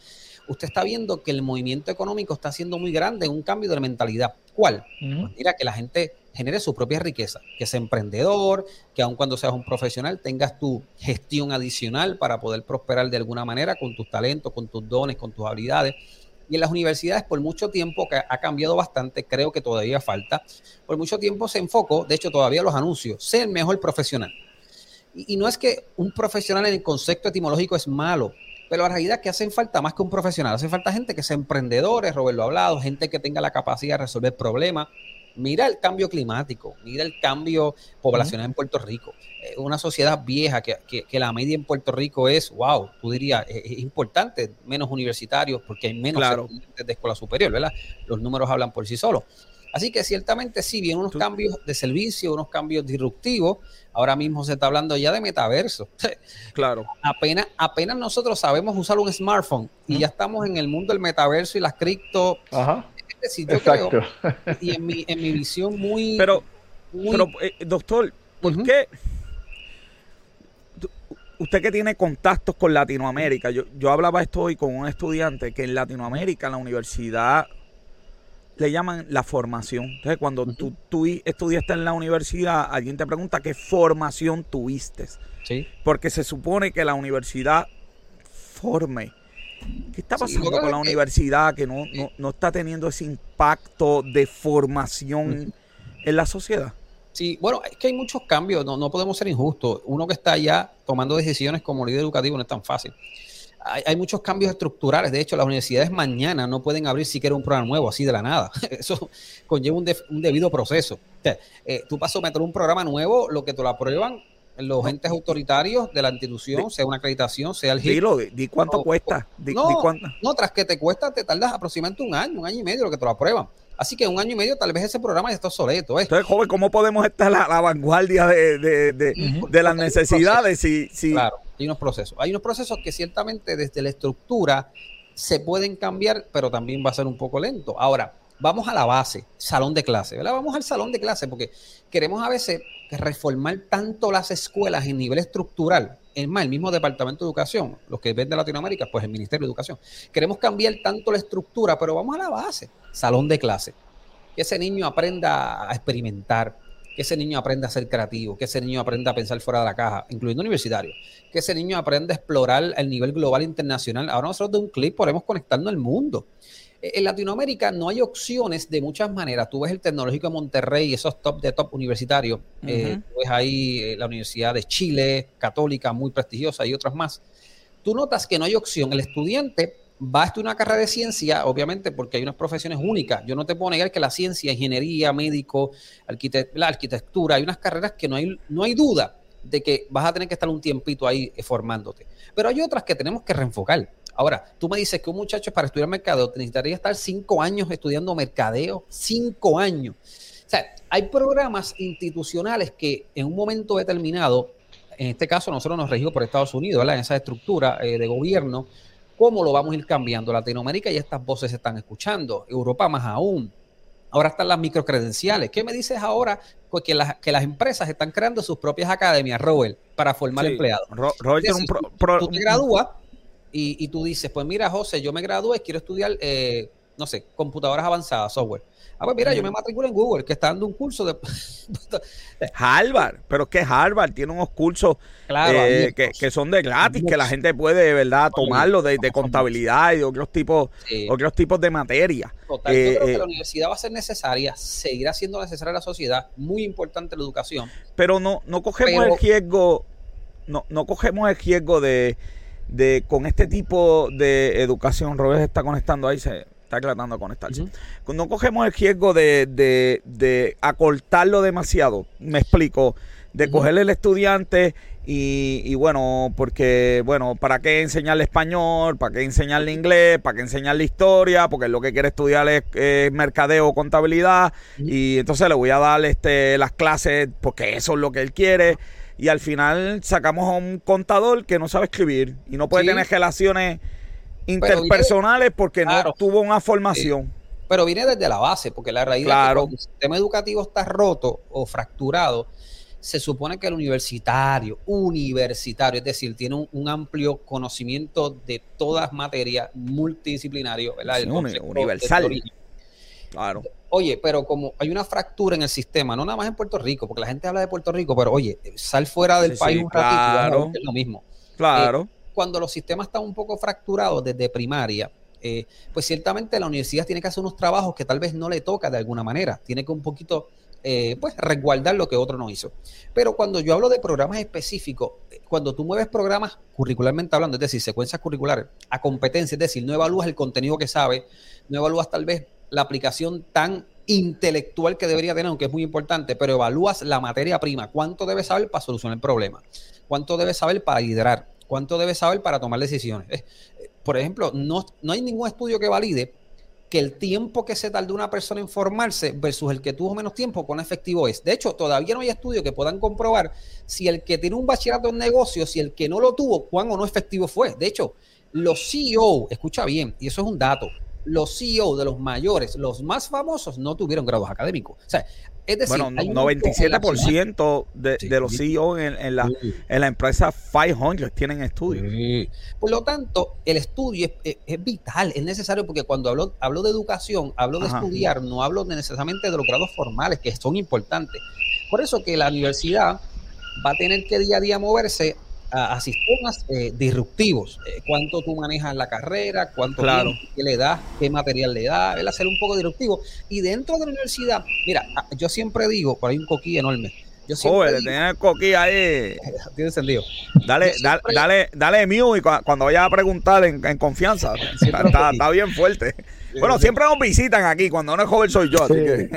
Usted está viendo que el movimiento económico está siendo muy grande en un cambio de mentalidad. ¿Cuál? Pues mira, que la gente genere su propia riqueza, que sea emprendedor, que aun cuando seas un profesional tengas tu gestión adicional para poder prosperar de alguna manera con tus talentos, con tus dones, con tus habilidades. Y en las universidades por mucho tiempo, que ha cambiado bastante, creo que todavía falta, por mucho tiempo se enfocó, de hecho todavía los anuncios, ser mejor profesional. Y, no es que un profesional en el concepto etimológico es malo, pero la realidad es que hacen falta más que un profesional, hace falta gente que sea emprendedores, Robert lo ha hablado, gente que tenga la capacidad de resolver problemas, Mira el cambio climático, mira el cambio poblacional en Puerto Rico. una sociedad vieja que, la media en Puerto Rico es, wow, tú dirías, es, importante, menos universitarios porque hay menos estudiantes de escuela superior, ¿verdad? Los números hablan por sí solos. Así que ciertamente sí, vienen unos cambios de servicio, unos cambios disruptivos. Ahora mismo se está hablando ya de metaverso. (laughs) Claro. apenas, apenas nosotros sabemos usar un smartphone y ya estamos en el mundo del metaverso y las cripto. Ajá Exacto. y en mi, en mi visión muy... Pero, pero eh, doctor, ¿por qué? Usted que tiene contactos con Latinoamérica, yo, yo hablaba esto hoy con un estudiante que en Latinoamérica, en la universidad, le llaman la formación. Entonces, cuando tú, tú, estudiaste en la universidad, alguien te pregunta qué formación tuviste. Sí. Porque se supone que la universidad forme. ¿Qué está pasando con la universidad que no, no, está teniendo ese impacto de formación en la sociedad? Sí, bueno, es que hay muchos cambios, no, no podemos ser injustos. Uno que está ya tomando decisiones como líder educativo no es tan fácil. Hay, muchos cambios estructurales. De hecho, las universidades mañana no pueden abrir siquiera un programa nuevo, así de la nada. (laughs) Eso conlleva un, un debido proceso. Eh, tú pasas a meter un programa nuevo, lo que te lo aprueban los entes autoritarios de la institución, sea una acreditación, sea el GIP. Dilo, di cuánto cuesta. no, tras que te cuesta, te tardas aproximadamente un año, un año y medio lo que te lo aprueban. Así que un año y medio tal vez ese programa ya está obsoleto. ¿eh? Entonces, joven, ¿cómo podemos estar a la vanguardia de, de, de, las necesidades? Si, si... Claro, hay unos procesos. Hay unos procesos que ciertamente desde la estructura se pueden cambiar, pero también va a ser un poco lento. Ahora, vamos a la base, salón de clase, ¿verdad? Vamos al salón de clase porque queremos a veces reformar tanto las escuelas en nivel estructural. Es más, el mismo Departamento de Educación, los que ven de Latinoamérica, pues el Ministerio de Educación. Queremos cambiar tanto la estructura, pero vamos a la base, salón de clase. Que ese niño aprenda a experimentar, que ese niño aprenda a ser creativo, que ese niño aprenda a pensar fuera de la caja, incluyendo universitarios, que ese niño aprenda a explorar el nivel global internacional. Ahora nosotros de un clic podemos conectarnos al mundo. En Latinoamérica no hay opciones de muchas maneras. Tú ves el Tecnológico de Monterrey, esos top de top universitarios. Eh, tú ves ahí eh, la Universidad de Chile, católica, muy prestigiosa, y otras más. Tú notas que no hay opción. El estudiante va a estudiar una carrera de ciencia, obviamente, porque hay unas profesiones únicas. Yo no te puedo negar que la ciencia, ingeniería, médico, la arquitectura, hay unas carreras que no hay, no hay duda de que vas a tener que estar un tiempito ahí eh, formándote. Pero hay otras que tenemos que reenfocar. Ahora, tú me dices que un muchacho para estudiar mercadeo necesitaría estar cinco años estudiando mercadeo, cinco años. O sea, hay programas institucionales que en un momento determinado, en este caso nosotros nos regimos por Estados Unidos, ¿verdad? En esa estructura eh, de gobierno, ¿cómo lo vamos a ir cambiando? Latinoamérica y estas voces se están escuchando, Europa más aún. Ahora están las microcredenciales. ¿Qué me dices ahora? Pues que, las, que las empresas están creando sus propias academias, Robert, para formar empleados. Robert tiene un tú te gradúas y, tú dices, pues mira, José, yo me gradué, quiero estudiar eh, no sé, computadoras avanzadas, software. Ah, pues mira, yo me matriculo en Google, que está dando un curso de... (laughs) Harvard, pero es que Harvard tiene unos cursos eh, que, son de gratis, que la gente puede de verdad tomarlo de, contabilidad y de otros tipos, otros tipos de materia. Total, yo creo que eh, la universidad va a ser necesaria, seguirá siendo necesaria en la sociedad, muy importante la educación. Pero no, no cogemos el riesgo, no, no cogemos el riesgo de, de con este tipo de educación, Robert está conectando ahí, se está tratando de conectarse. No cogemos el riesgo de, de, de, acortarlo demasiado, me explico, de cogerle el estudiante y, bueno, porque, bueno, ¿para qué enseñarle español? ¿Para qué enseñarle inglés? ¿Para qué enseñarle historia? Porque lo que quiere estudiar es, mercadeo o contabilidad. Y entonces le voy a dar este, las clases porque eso es lo que él quiere. Y al final sacamos a un contador que no sabe escribir y no puede tener relaciones interpersonales porque no tuvo una formación. Pero viene desde la base, porque la realidad es que el sistema educativo está roto o fracturado, se supone que el universitario, universitario, es decir, tiene un, amplio conocimiento de todas materias multidisciplinario, ¿verdad? universal. Claro. Oye, pero como hay una fractura en el sistema, no nada más en Puerto Rico, porque la gente habla de Puerto Rico, pero oye, sal fuera del país un ratito, es lo mismo. Claro. Eh, cuando los sistemas están un poco fracturados desde primaria, eh, pues ciertamente la universidad tiene que hacer unos trabajos que tal vez no le toca de alguna manera. Tiene que un poquito, eh, pues, resguardar lo que otro no hizo. Pero cuando yo hablo de programas específicos, eh, cuando tú mueves programas curricularmente hablando, es decir, secuencias curriculares, a competencia, es decir, no evalúas el contenido que sabe, no evalúas tal vez la aplicación tan intelectual que debería tener, aunque es muy importante, pero evalúas la materia prima, cuánto debe saber para solucionar el problema, cuánto debe saber para liderar, cuánto debe saber para tomar decisiones. Eh, por ejemplo, no, no hay ningún estudio que valide que el tiempo que se tarda una persona en formarse versus el que tuvo menos tiempo, con efectivo es. De hecho, todavía no hay estudios que puedan comprobar si el que tiene un bachillerato en negocios, si el que no lo tuvo, cuán o no efectivo fue. De hecho, los CEO, escucha bien, y eso es un dato, los CEO de los mayores, los más famosos, no tuvieron grados académicos. O sea, es decir, bueno, 97% de, de, los CEO en, en, la, en la empresa 500 tienen estudios. Por lo tanto, el estudio es, es, vital, es necesario porque cuando hablo, hablo de educación, hablo de estudiar, no hablo necesariamente de los grados formales, que son importantes. Por eso que la universidad va a tener que día a día moverse a, sistemas eh, disruptivos. Eh, cuánto tú manejas la carrera, cuánto claro. qué le das, qué material le das, el hacer un poco disruptivo. Y dentro de la universidad, mira, yo siempre digo, por ahí un coquí enorme. Yo siempre Joder, el coquí ahí. (laughs) Tiene encendido. Dale, dale, dale, dale mute y cuando vayas a preguntar en, confianza. (laughs) Está, bien fuerte. Bueno, siempre nos visitan aquí. Cuando no es joven soy yo. Así que.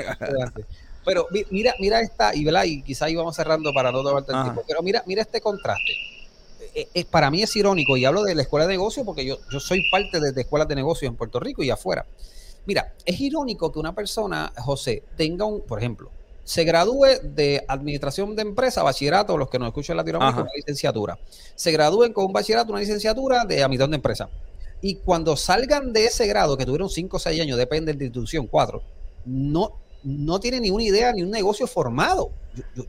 Pero mira, mira esta, y, ¿verdad? y quizá íbamos cerrando para no tomarte el tiempo, pero mira, mira este contraste. Eh, eh, para mí es irónico, y hablo de la escuela de negocios porque yo, yo soy parte de, escuelas de negocios en Puerto Rico y afuera. Mira, es irónico que una persona, José, tenga un, por ejemplo, se gradúe de administración de empresa, bachillerato, los que nos escuchan en Latinoamérica, una licenciatura. Se gradúen con un bachillerato, una licenciatura de administración de empresa. Y cuando salgan de ese grado, que tuvieron 5 o 6 años, depende de la institución, 4, no, no tiene ni una idea ni un negocio formado.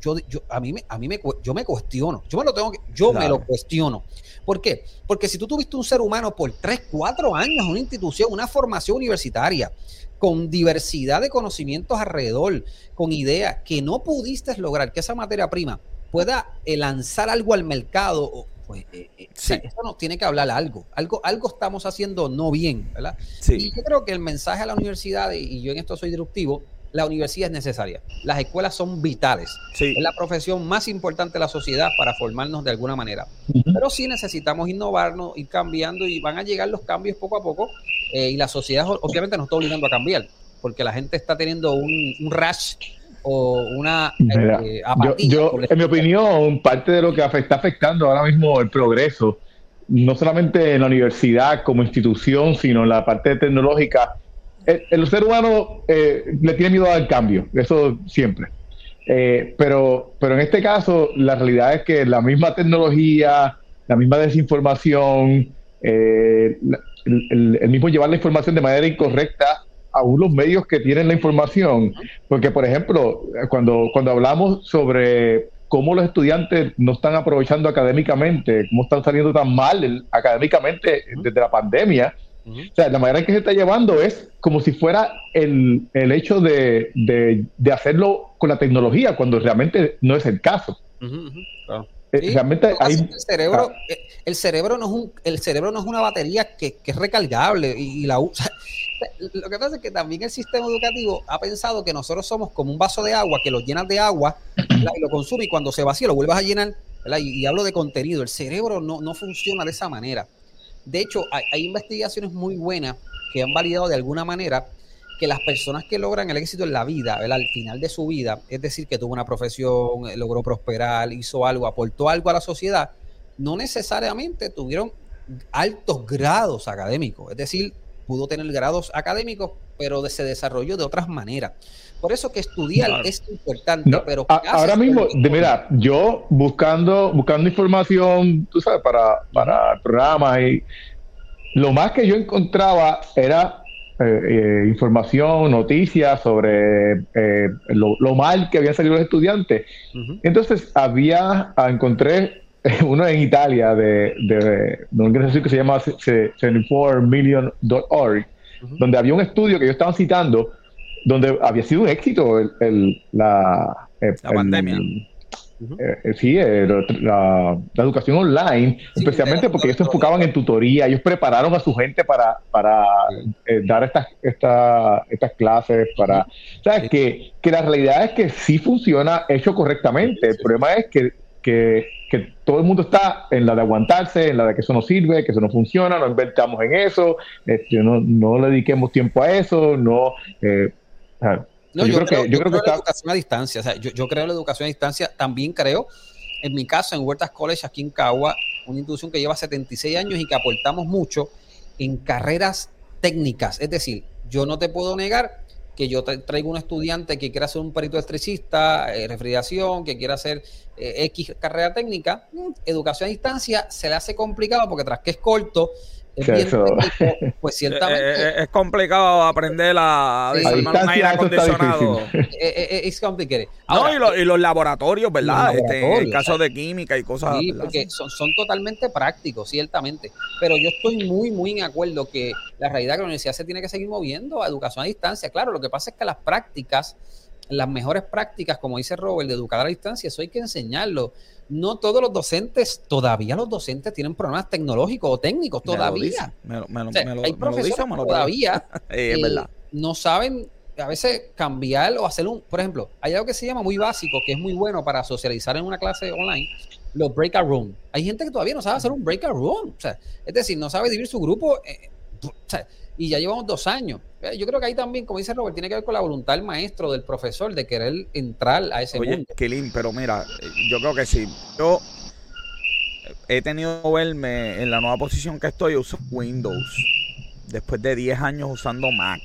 Yo, yo, a mí, me, a mí me, yo me cuestiono, yo me lo tengo que, yo me lo cuestiono. ¿Por qué? Porque si tú tuviste un ser humano por 3, 4 años, una institución, una formación universitaria, con diversidad de conocimientos alrededor, con ideas que no pudiste lograr que esa materia prima pueda eh, lanzar algo al mercado, pues eh, eh, eso nos tiene que hablar algo. algo. Algo estamos haciendo no bien, ¿verdad? Y yo creo que el mensaje a la universidad, y yo en esto soy disruptivo, la universidad es necesaria. Las escuelas son vitales. Es la profesión más importante de la sociedad para formarnos de alguna manera. Pero sí necesitamos innovarnos, ir cambiando y van a llegar los cambios poco a poco. Eh, y la sociedad obviamente nos está obligando a cambiar, porque la gente está teniendo un, un rush o una eh, apatía. Yo, en mi opinión, parte de lo que está afectando ahora mismo el progreso, no solamente en la universidad como institución, sino en la parte tecnológica, el, ser humano eh, le tiene miedo al cambio, eso siempre. Eh, pero, pero en este caso, la realidad es que la misma tecnología, la misma desinformación, eh, el, mismo llevar la información de manera incorrecta a los medios que tienen la información. Porque, por ejemplo, cuando, cuando hablamos sobre cómo los estudiantes no están aprovechando académicamente, cómo están saliendo tan mal académicamente desde la pandemia, O sea, la manera en que se está llevando es como si fuera el, el hecho de, de, de, hacerlo con la tecnología, cuando realmente no es el caso. Eh, realmente hay, el cerebro, ah. eh, el cerebro no es un, el cerebro no es una batería que, que es recargable y, la usa. (laughs) Lo que pasa es que también el sistema educativo ha pensado que nosotros somos como un vaso de agua que lo llenas de agua y lo consume y cuando se vacía lo vuelvas a llenar. Y, y, hablo de contenido. El cerebro no, no funciona de esa manera. De hecho, hay, investigaciones muy buenas que han validado de alguna manera que las personas que logran el éxito en la vida, al final de su vida, es decir, que tuvo una profesión, eh, logró prosperar, hizo algo, aportó algo a la sociedad, no necesariamente tuvieron altos grados académicos, es decir, pudo tener grados académicos, pero se desarrolló de otras maneras. Por eso que estudiar es importante, pero ahora mismo, de, mira, yo buscando buscando información, tú sabes, para para el programa y lo más que yo encontraba era eh, eh, información, noticias sobre eh, lo, mal que habían salido los estudiantes. Entonces había, ah, encontré (laughs) uno en Italia de, de, una organización que se llama 74million.org, donde había un estudio que yo estaba citando donde había sido un éxito el, la, eh, la pandemia. Eh, eh, sí, la, educación online, especialmente porque ellos se enfocaban en tutoría, ellos prepararon a su gente para, para dar estas, estas clases, para... ¿Sabes? Que, que la realidad es que sí funciona hecho correctamente, el problema es que, que, que, todo el mundo está en la de aguantarse, en la de que eso no sirve, que eso no funciona, no inventamos en eso, este, no, no le dediquemos tiempo a eso, no... No, yo, creo, que, yo, creo, que la educación a distancia. O sea, yo, yo creo la educación a distancia. También creo, en mi caso, en Huertas College, aquí en Cagua, una institución que lleva 76 años y que aportamos mucho en carreras técnicas. Es decir, yo no te puedo negar que yo traigo un estudiante que quiera ser un perito electricista, eh, refrigeración, que quiera hacer eh, X carrera técnica, mm, educación a distancia se le hace complicado porque tras que es corto, (laughs) pues ciertamente. Eh, eh, es, complicado aprender a desarmar un aire acondicionado. Es complicado. No, y, los laboratorios, ¿verdad? este, en el caso de química y cosas Sí, porque son, son totalmente prácticos, ciertamente. Pero yo estoy muy, muy en acuerdo que la realidad es que la universidad se tiene que seguir moviendo a educación a distancia. Claro, lo que pasa es que las prácticas las mejores prácticas, como dice Robert, de educar a la distancia, eso hay que enseñarlo. No todos los docentes, todavía los docentes tienen problemas tecnológicos o técnicos, todavía. hay profesores todavía (laughs) no saben a veces cambiar o hacer un, por ejemplo, hay algo que se llama muy básico, que es muy bueno para socializar en una clase online, los breakout room. Hay gente que todavía no sabe hacer un breakout room, o sea, es decir, no sabe dividir su grupo, eh, y ya llevamos dos años. Eh, yo creo que ahí también, como dice Robert, tiene que ver con la voluntad del maestro, del profesor, de querer entrar a ese Oye, mundo. Pero mira, yo creo que sí. Yo he tenido que verme en la nueva posición que estoy, uso Windows. Después de 10 años usando Mac.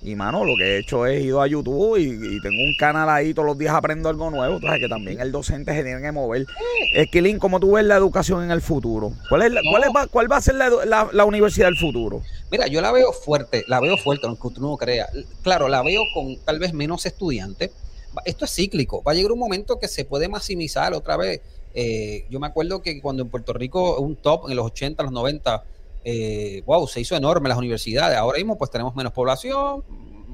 Y mano, lo que he hecho es ido a YouTube y, tengo un canal ahí, todos los días aprendo algo nuevo. Entonces, que también el docente se tiene que mover. Esquilín, ¿cómo tú ves la educación en el futuro? ¿Cuál, es cuál, cuál va a ser la, la, universidad del futuro? Mira, yo la veo fuerte, la veo fuerte, aunque tú no crea. Claro, la veo con tal vez menos estudiantes. Esto es cíclico. Va a llegar un momento que se puede maximizar otra vez. Eh, yo me acuerdo que cuando en Puerto Rico un top en los 80, los 90 eh, wow, se hizo enorme las universidades. Ahora mismo pues tenemos menos población,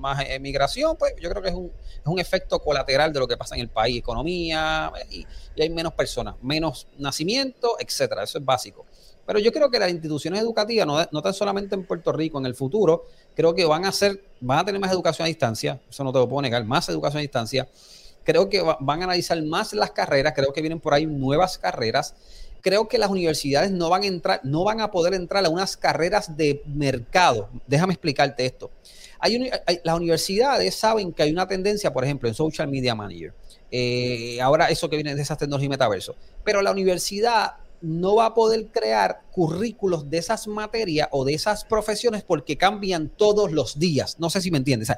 más emigración, pues yo creo que es un, es un efecto colateral de lo que pasa en el país, economía, y, hay menos personas, menos nacimiento, etcétera. Eso es básico. Pero yo creo que las instituciones educativas, no, no tan solamente en Puerto Rico, en el futuro, creo que van a ser, van a tener más educación a distancia, eso no te lo puedo negar, más educación a distancia. Creo que van a analizar más las carreras, creo que vienen por ahí nuevas carreras creo que las universidades no van a entrar, no van a poder entrar a unas carreras de mercado. Déjame explicarte esto. Hay, las universidades saben que hay una tendencia, por ejemplo, en Social Media Manager. Eh, ahora eso que viene de esas tecnologías y metaverso. Pero la universidad no va a poder crear currículos de esas materias o de esas profesiones porque cambian todos los días. No sé si me entiendes.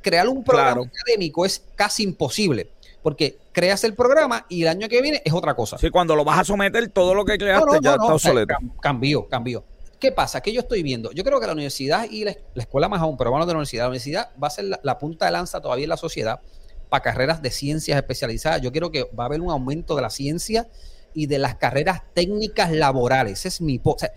crear un programa académico es casi imposible porque creas el programa y el año que viene es otra cosa. Sí, cuando lo vas a someter, todo lo que creaste ya está obsoleto. cambió, cambió. ¿Qué pasa? ¿Qué yo estoy viendo? Yo creo que la universidad y la, escuela más aún, pero vamos de la universidad, la universidad va a ser la, punta de lanza todavía en la sociedad para carreras de ciencias especializadas. Yo creo que va a haber un aumento de la ciencia y de las carreras técnicas laborales. Ese es mi... O sea,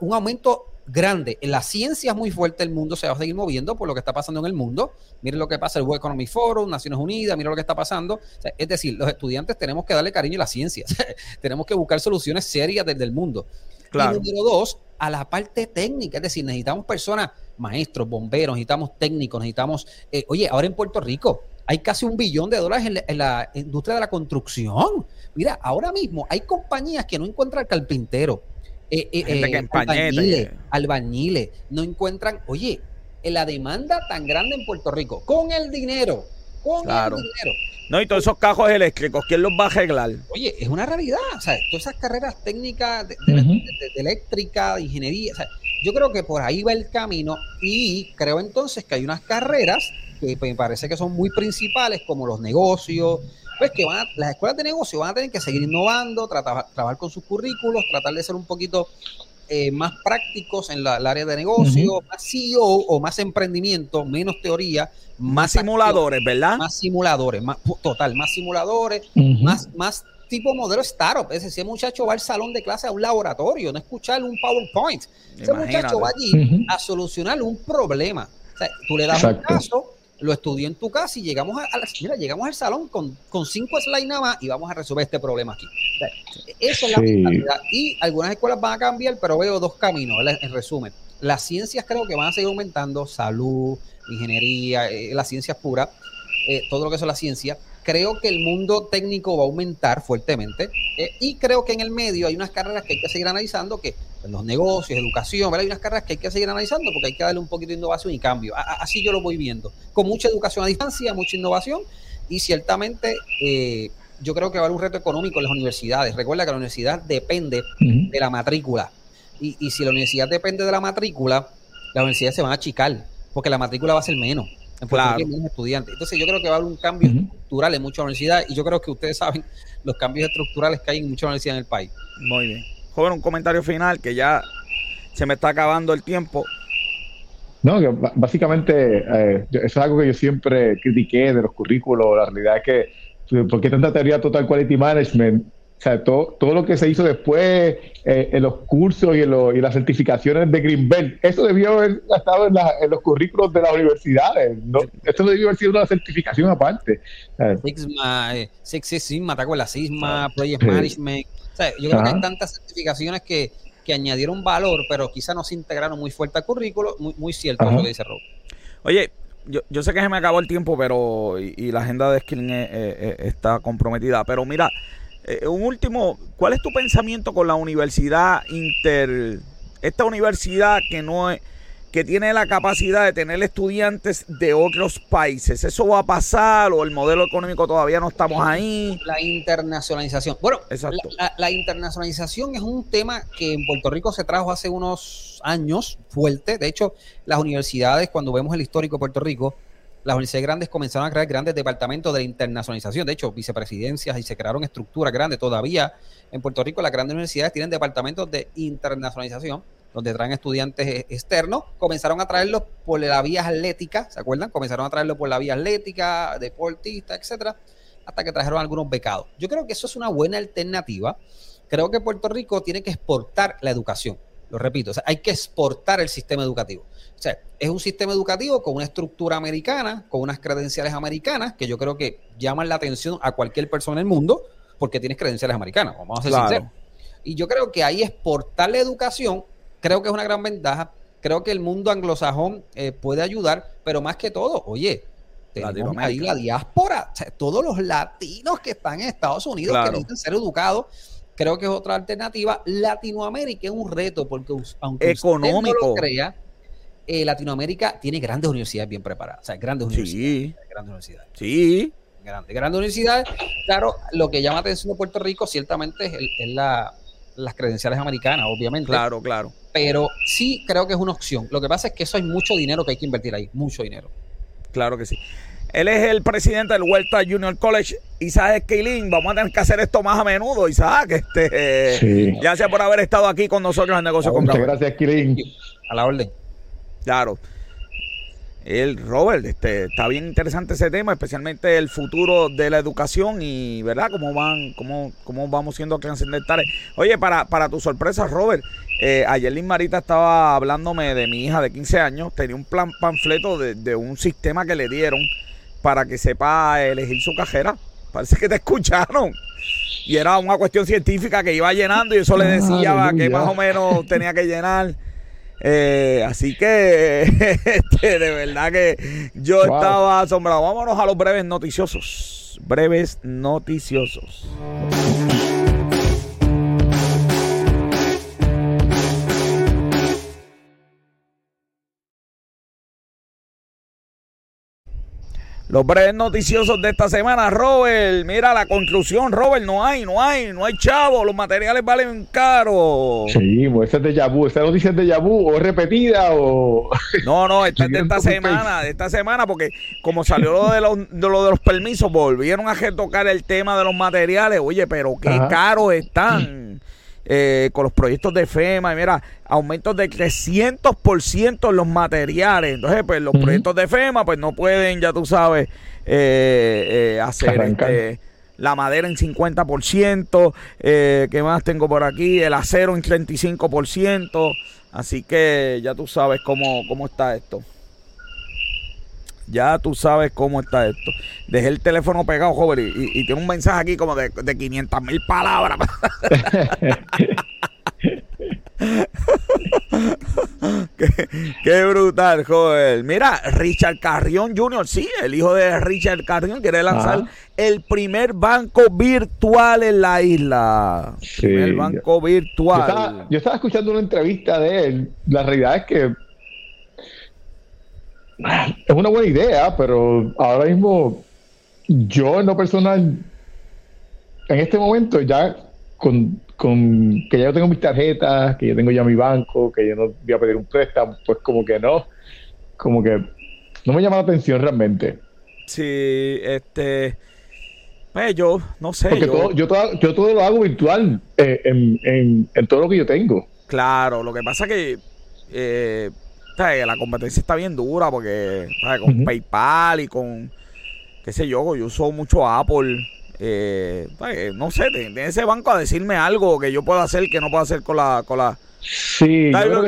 un aumento grande. La ciencia es muy fuerte, el mundo se va a seguir moviendo por lo que está pasando en el mundo. Miren lo que pasa el World Economic Forum, Naciones Unidas, miren lo que está pasando. es decir, los estudiantes tenemos que darle cariño a la ciencia. (laughs) tenemos que buscar soluciones serias desde el mundo. Claro. Y número dos, a la parte técnica. Es decir, necesitamos personas, maestros, bomberos, necesitamos técnicos, necesitamos... Eh, oye, ahora en Puerto Rico hay casi un billón de dólares en la, industria de la construcción. Mira, ahora mismo hay compañías que no encuentran carpintero, eh, eh, eh albañiles, no encuentran, oye, la demanda tan grande en Puerto Rico, con el dinero, con el dinero. No, y todos esos cajos eléctricos, ¿quién los va a arreglar? Oye, es una realidad. O sea, todas esas carreras técnicas de, eléctrica, de ingeniería, o sea, yo creo que por ahí va el camino y creo entonces que hay unas carreras que me parece que son muy principales, como los negocios, pues que van las escuelas de negocio van a tener que seguir innovando, tratar, trabajar con sus currículos, tratar de ser un poquito eh, más prácticos en la, el área de negocio, más CEO o más emprendimiento, menos teoría, más, simuladores, ¿verdad? Más simuladores, más total, más simuladores, más, más tipo modelo startup. Es decir, ese muchacho va al salón de clase a un laboratorio, no escuchar un PowerPoint. Ese muchacho va allí a solucionar un problema. O sea, tú le das un caso, lo estudió en tu casa y llegamos a, mira, llegamos al salón con, con cinco slides nada más y vamos a resolver este problema aquí. esa es la realidad. Y algunas escuelas van a cambiar, pero veo dos caminos, en resumen. Las ciencias creo que van a seguir aumentando, salud, ingeniería, eh, las ciencias puras, eh, todo lo que es la ciencia. Creo que el mundo técnico va a aumentar fuertemente eh, y creo que en el medio hay unas carreras que hay que seguir analizando, que los negocios, educación, hay unas carreras que hay que seguir analizando porque hay que darle un poquito de innovación y cambio. así yo lo voy viendo, con mucha educación a distancia, mucha innovación y ciertamente yo creo que va a haber un reto económico en las universidades. Recuerda que la universidad depende de la matrícula y, y si la universidad depende de la matrícula, las universidades se van a achicar porque la matrícula va a ser menos. En claro. estudiantes. Entonces yo creo que va a haber un cambio estructural en muchas universidades y yo creo que ustedes saben los cambios estructurales que hay en muchas universidades en el país. Muy bien. Joven, un comentario final que ya se me está acabando el tiempo. No, que básicamente eh, eso es algo que yo siempre critiqué de los currículos. La realidad es que, ¿por qué tanta teoría total quality management? Sea, todo, todo lo que se hizo después eh, en los cursos y en, las certificaciones de Greenbelt, eso debió haber estado en, los currículos de las universidades. ¿no? Esto debió haber sido una certificación aparte. Sigma, eh, Six Sigma, ¿te acuerdas? Sigma, Project Management. O sea, yo creo que hay tantas certificaciones que, que añadieron valor, pero quizá no se integraron muy fuerte al currículo. Muy, muy cierto lo que dice Rob. Oye, yo, yo, sé que se me acabó el tiempo, pero y, la agenda de Skilling eh, está comprometida, pero mira, eh, un último, ¿cuál es tu pensamiento con la universidad inter, esta universidad que no es, que tiene la capacidad de tener estudiantes de otros países. ¿Eso va a pasar o el modelo económico todavía no estamos ahí? La internacionalización. Bueno, la, internacionalización es un tema que en Puerto Rico se trajo hace unos años fuerte. De hecho, las universidades, cuando vemos el histórico de Puerto Rico, las universidades grandes comenzaron a crear grandes departamentos de internacionalización. De hecho, vicepresidencias y se crearon estructuras grandes. Todavía en Puerto Rico las grandes universidades tienen departamentos de internacionalización donde traen estudiantes e-, externos. Comenzaron a traerlos por la vía atlética, ¿se acuerdan? Comenzaron a traerlos por la vía atlética, deportista, etcétera, hasta que trajeron algunos becados. Yo creo que eso es una buena alternativa. Creo que Puerto Rico tiene que exportar la educación. Lo repito, hay que exportar el sistema educativo. O sea, es un sistema educativo con una estructura americana, con unas credenciales americanas, que yo creo que llaman la atención a cualquier persona en el mundo, porque tienes credenciales americanas, vamos a ser sinceros. Y yo creo que ahí exportar la educación, creo que es una gran ventaja. Creo que el mundo anglosajón eh, puede ayudar, pero más que todo, oye, tenemos ahí la diáspora, todos los latinos que están en Estados Unidos que necesitan ser educados creo que es otra alternativa. Latinoamérica es un reto porque aunque económico usted no lo crea, eh, Latinoamérica tiene grandes universidades bien preparadas, o sea, grandes universidades. Sí. Grandes universidades. Sí. Grandes, grandes universidades. Claro, lo que llama atención de Puerto Rico ciertamente es, la, las credenciales americanas, obviamente. Claro, claro. Pero sí creo que es una opción. Lo que pasa es que eso hay mucho dinero que hay que invertir ahí, mucho dinero. Claro que sí. Él es el presidente del Huerta Junior College, Isaac Esquilín. Vamos a tener que hacer esto más a menudo, Isaac. Este, Gracias por haber estado aquí con nosotros en Negocio con Muchas gracias, Esquilín. A la orden. Claro. El Robert, este, está bien interesante ese tema, especialmente el futuro de la educación y, ¿verdad? Cómo van, cómo, cómo vamos siendo trascendentales. Oye, para, para tu sorpresa, Robert, Eh, ayer Liz Marita estaba hablándome de mi hija de 15 años. Tenía un plan panfleto de, de un sistema que le dieron para que sepa elegir su cajera. Parece que te (laughs) escucharon. Y era una cuestión científica que iba llenando y eso le decía que más o menos tenía que llenar. Eh, así que (laughs) este, de verdad que yo estaba asombrado. Vámonos a los breves noticiosos. Breves noticiosos. Los breves noticiosos de esta semana, Robert. Mira la conclusión, Robert. No hay, no hay, no hay chavo. Los materiales valen caro. Sí, pues esa es de Yabu. Esta noticia es de Yabu, o es repetida, o. (laughs) No, no, esta es de esta semana, de esta semana, porque como salió lo de los, de, lo de los permisos, volvieron a retocar el tema de los materiales. Oye, pero qué caro están. (clears throat) Eh, con los proyectos de FEMA, y mira, aumentos de 300% en los materiales. Entonces, pues los proyectos de FEMA, pues no pueden, ya tú sabes, eh, eh, hacer este, la madera en 50%, eh, ¿qué más tengo por aquí? El acero en 35%. Así que ya tú sabes cómo, cómo está esto. Ya tú sabes cómo está esto. Dejé el teléfono pegado, joven, y, tiene un mensaje aquí como de, de 500 mil palabras. (laughs) qué, brutal, joven. Mira, Richard Carrión Jr., sí, el hijo de Richard Carrión quiere lanzar el primer banco virtual en la isla. Sí, primer banco virtual. yo estaba escuchando una entrevista de él. La realidad es que es una buena idea, pero ahora mismo yo en lo personal, en este momento ya con, que ya yo tengo mis tarjetas, que yo tengo ya mi banco, que yo no voy a pedir un préstamo, pues como que no, como que no me llama la atención realmente. Sí, este... Pues yo, no sé. Porque yo, todo, yo, todo, lo hago virtual eh, en, todo lo que yo tengo. Claro, lo que pasa que eh, la competencia está bien dura porque con PayPal y con, qué sé yo, yo uso mucho Apple. Eh, no sé, de, ese banco a decirme algo que yo pueda hacer que no puedo hacer con la... Con la Sí, yo,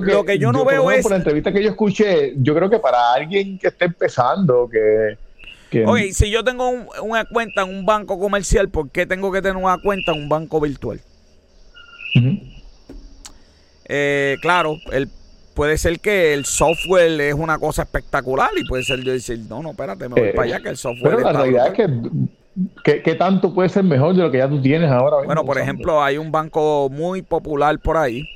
creo que, yo no veo es... Por la entrevista que yo escuché, yo creo que para alguien que esté empezando, que... que... si yo tengo una cuenta en un banco comercial, ¿por qué tengo que tener una cuenta en un banco virtual? eh, claro, el puede ser que el software es una cosa espectacular y puede ser yo decir, no, no, espérate, me voy eh, para allá que el software Pero la realidad es que ¿Qué, tanto puede ser mejor de lo que ya tú tienes ahora? Bueno, por ejemplo, hay un banco muy popular por ahí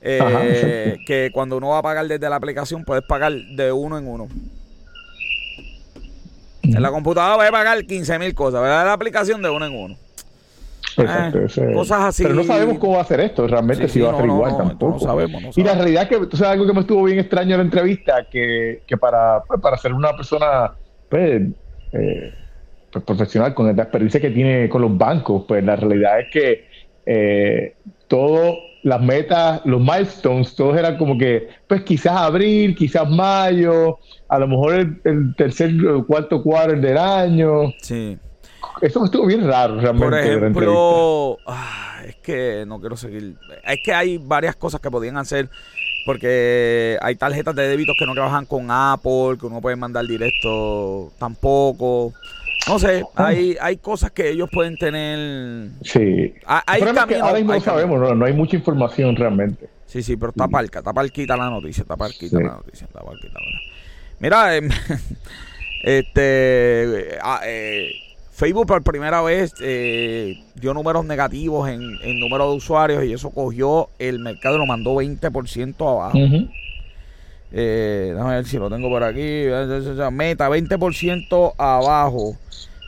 eh, que cuando uno va a pagar desde la aplicación puedes pagar de uno en uno. En la computadora vas a pagar 15 mil cosas, ¿verdad? La aplicación de uno en uno. Eh, cosas así. Pero no sabemos cómo va a hacer esto, realmente si va a ser igual tampoco. Sabemos, Y la realidad es que, tú sabes algo que me estuvo bien extraño en la entrevista, que, que para, pues, para ser una persona pues, eh, pues, profesional con la experiencia que tiene con los bancos, pues la realidad es que eh, todo las metas, los milestones, todos eran como que, pues quizás abril, quizás mayo, a lo mejor el, el tercer o cuarto cuarto del año. Sí. Eso estuvo bien raro realmente. Por ejemplo, ah, es que no quiero seguir. Es que hay varias cosas que podían hacer. Porque hay tarjetas de débitos que no trabajan con Apple, que uno puede mandar directo tampoco. No sé, ah. hay, hay cosas que ellos pueden tener. Sí. Hay caminos, ahora mismo no sabemos, no, hay mucha información realmente. Sí, sí, pero está parca, está parquita la noticia, está parquita la noticia, está parquita. Mira, em, (laughs) este. Ah, eh, Facebook por primera vez eh, dio números negativos en, número de usuarios y eso cogió el mercado y lo mandó 20% abajo. Eh, déjame ver si lo tengo por aquí. Meta, 20% abajo.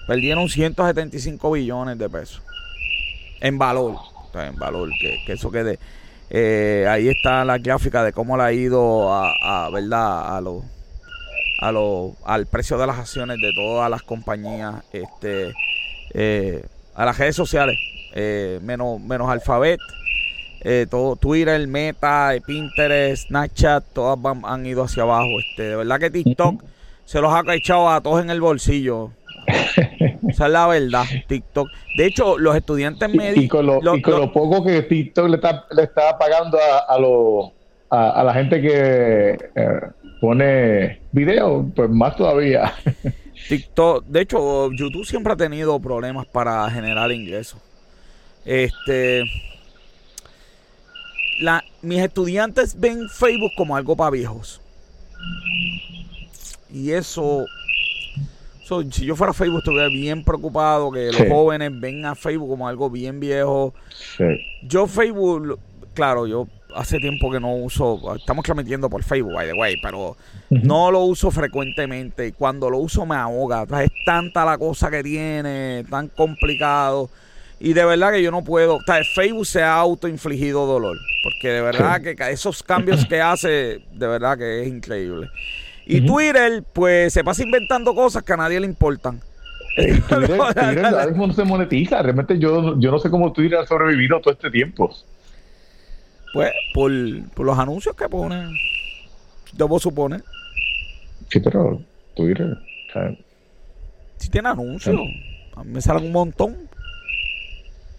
Perdieron 175 billones de pesos. En valor. En valor, que, eso quede. Eh, ahí está la gráfica de cómo le ha ido a, a ¿verdad? a los a lo, al precio de las acciones de todas las compañías, este, eh, a las redes sociales, eh, menos, menos Alphabet, eh, todo Twitter, Meta, Pinterest, Snapchat, todas han ido hacia abajo. Este, de verdad que TikTok se los ha echado a todos en el bolsillo. (laughs) Esa es la verdad, TikTok. De hecho, los estudiantes medios... Y, con lo, poco que TikTok le está, le está pagando a, a, a, la gente que eh, pone video, pues más todavía. (laughs) TikTok, de hecho, YouTube siempre ha tenido problemas para generar ingresos. Este, la, mis estudiantes ven Facebook como algo para viejos. Y eso, si yo fuera Facebook, estuviera bien preocupado que los jóvenes ven a Facebook como algo bien viejo. Yo Facebook, claro, yo hace tiempo que no uso, estamos transmitiendo por Facebook, by the way, pero no lo uso frecuentemente. Y cuando lo uso me ahoga. Es tanta la cosa que tiene, tan complicado. Y de verdad que yo no puedo. O sea, Facebook se ha autoinfligido dolor. Porque de verdad que esos cambios que hace, de verdad que es increíble. Y Twitter, pues se pasa inventando cosas que a nadie le importan. Twitter, (laughs) no se monetiza. Realmente yo, yo no sé cómo Twitter ha sobrevivido todo este tiempo. Pues por, los anuncios que ponen. Debo suponer. Sí, pero Twitter. Si tiene anuncios. A mí me salen un montón.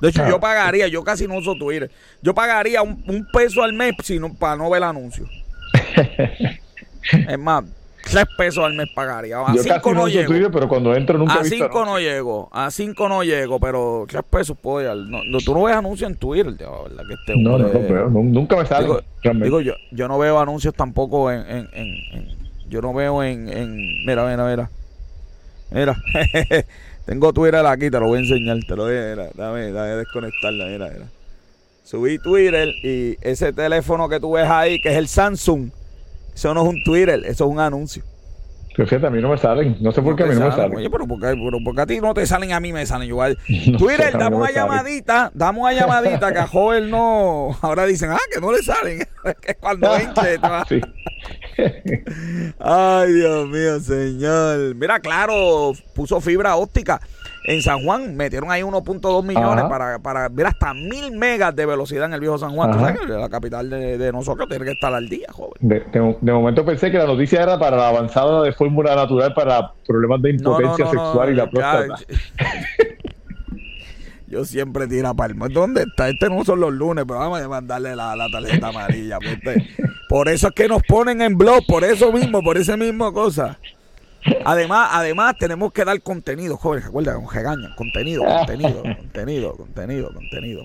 De hecho, yo pagaría, yo casi no uso Twitter. Yo pagaría un, peso al mes para no ver el anuncio. (laughs) es más, 3 pesos al mes pagaría. A 5 no, llego. pero cuando entro nunca A 5 no llego. A 5 no llego, pero 3 pesos puedo no, no, Tú no ves anuncios en Twitter, ¿verdad? Que este no, no, no, nunca me sale. Digo, yo, yo no veo anuncios tampoco en. en, en, yo no veo en, en. Mira, mira, mira. Mira. (laughs) Tengo Twitter aquí, te lo voy a enseñar. Te lo voy a. Mira, dame, dame desconectarla. Mira, mira. Subí Twitter y ese teléfono que tú ves ahí, que es el Samsung eso no es un Twitter, eso es un anuncio. Pero fíjate, a mí no me salen. No sé por qué a mí no me salen. Oye, pero porque, pero a ti no te salen, a mí me salen igual. (laughs) Twitter, damos una llamadita, damos una llamadita que a joven no. Ahora dicen, ah, que no le salen. (laughs) que cuando entre. (laughs) sí. Ay, Dios mío, señor. Mira, claro, puso fibra óptica en San Juan metieron ahí 1.2 millones para, para ver hasta mil megas de velocidad en el viejo San Juan. la capital de, nosotros tiene que estar al día, joven. De, momento pensé que la noticia era para la avanzada de fórmula natural para problemas de impotencia sexual y la próstata. (laughs) Yo siempre tira palma. ¿Dónde está? Este no son los lunes, pero vamos a mandarle la, tarjeta amarilla. Este, por eso es que nos ponen en blog, por eso mismo, por esa misma cosa. Además, además tenemos que dar contenido, jóvenes, recuerda, con regaña, contenido, contenido, (laughs) contenido, contenido, contenido.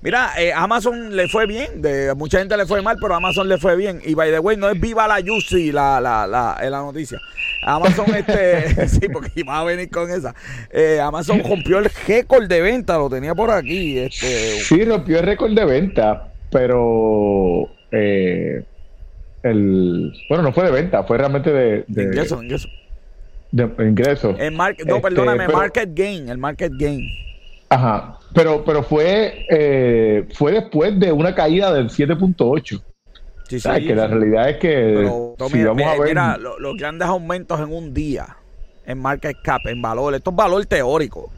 Mira, eh, Amazon le fue bien, de mucha gente le fue mal, pero Amazon le fue bien. Y by the way, no es viva la Yusi la, la, la, la noticia. Amazon, (laughs) este, (laughs) sí, porque iba a venir con esa. Eh, Amazon rompió el récord de venta, lo tenía por aquí. Este. Sí, rompió el récord de venta, pero eh, el, bueno, no fue de venta, fue realmente de, de, ingreso, ingreso de ingresos. El no, este, perdóname, market gain, el market gain. Ajá, pero, pero fue, eh, fue después de una caída del 7.8. Sí, sí, que la realidad es que si vamos a ver... mira los, grandes aumentos en un día en market cap, en valor, esto es valor teórico.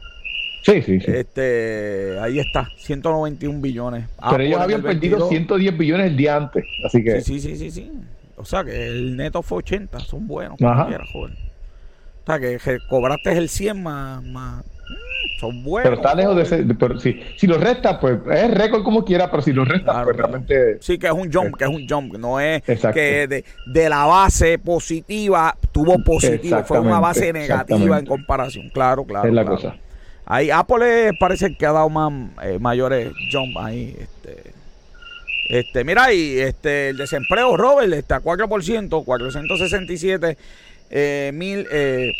Sí, sí, sí. Este, ahí está, 191 billones. Pero ellos habían perdido 110 billones el día antes, así que... Sí, sí, sí, sí, O sea que el neto fue 80, son buenos. Ajá. Joven que, cobraste el 100 más, más mm, son buenos. Pero está lejos de ser. Pero si, si lo resta, pues es récord como quiera, pero si lo resta, pues realmente. Sí, que es un jump, que es un jump. No es que de, de, la base positiva tuvo positivo, fue una base negativa en comparación. Claro, claro. Es la cosa. Ahí Apple parece que ha dado más eh, mayores jump ahí. Este, este, mira, y este, el desempleo, Robert, está a 4%, 467 eh, mil. Eh,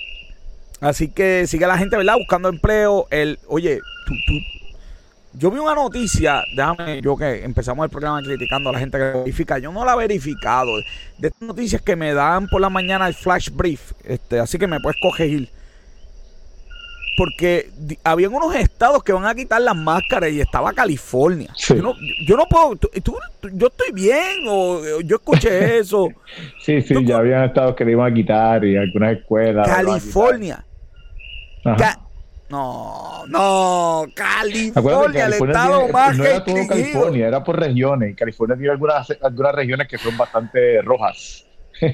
así que sigue la gente, ¿verdad? Buscando empleo. El, oye, yo vi una noticia, déjame, yo que empezamos el programa criticando a la gente que verifica, yo no la he verificado. De estas noticias que me dan por la mañana el flash brief, este, así que me puedes coger porque habían unos estados que van a quitar las máscaras y estaba California. Yo, no, yo, no, puedo, yo estoy bien o yo escuché (laughs) eso. sí, sí, ya habían estados que le iban a quitar y algunas escuelas. California. no, no, California, el estado más No era todo California, era por regiones. California tiene algunas, algunas regiones que son bastante rojas. (laughs)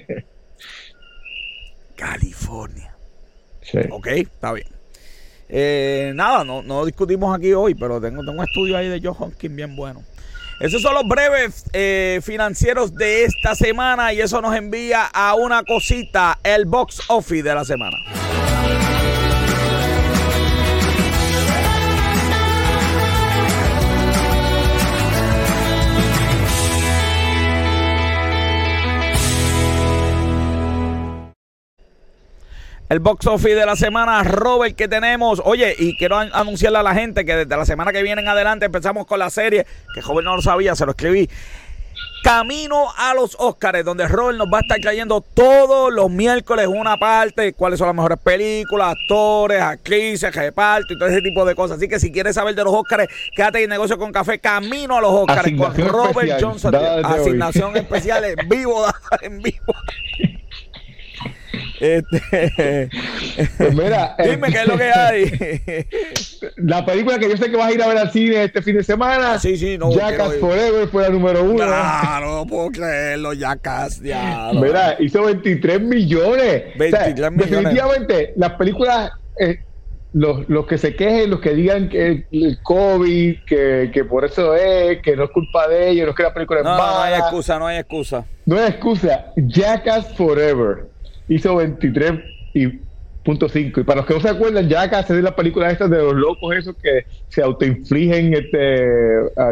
California. Sí. Ok, está bien. Eh, nada, no, no discutimos aquí hoy, pero tengo, tengo un estudio ahí de Joe Hopkins bien bueno. Esos son los breves eh, financieros de esta semana y eso nos envía a una cosita, el box office de la semana. El box office de la semana, Robert, que tenemos. Oye, y quiero anunciarle a la gente que desde la semana que viene en adelante empezamos con la serie, que joven no lo sabía, se lo escribí. Camino a los Oscars, donde Robert nos va a estar trayendo todos los miércoles una parte, cuáles son las mejores películas, actores, actrices, reparto y todo ese tipo de cosas. Así que si quieres saber de los Oscars, quédate en negocio con café, Camino a los Oscars con Robert Johnson. Asignación especial en vivo, (laughs) en vivo. (laughs) Este, pues mira, (laughs) dime qué es lo que hay. (laughs) La película que yo sé que vas a ir a ver al cine este fin de semana. Sí, sí, no. Jackass Forever fue la número uno. Claro, no puedo creerlo, Jackass, ya. Mira, hizo 23 millones. 23 millones. Definitivamente, las películas. Eh, los, los, que se quejen, los que digan que el COVID, que, que, por eso es, que no es culpa de ellos, no es que la película es no, mala. No hay excusa, no hay excusa. No hay excusa. Jackass Forever hizo 23 y punto 5. Y para los que no se acuerdan, ya acá se la película esta de los locos esos que se autoinfligen este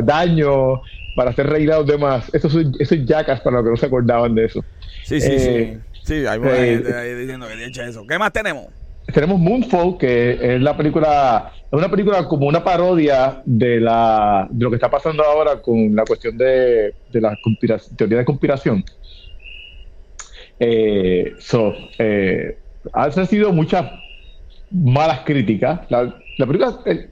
daño para hacer reír a los demás. Eso es, eso es Jackass para los que no se acordaban de eso. Sí, sí, sí. Eh, sí, hay eh, ahí diciendo que hecho eso. ¿Qué más tenemos? Tenemos Moonfall, que es la película, es una película como una parodia de la de lo que está pasando ahora con la cuestión de, de la teoría de conspiración. Eh, so, eh, han sido muchas malas críticas. La, película, el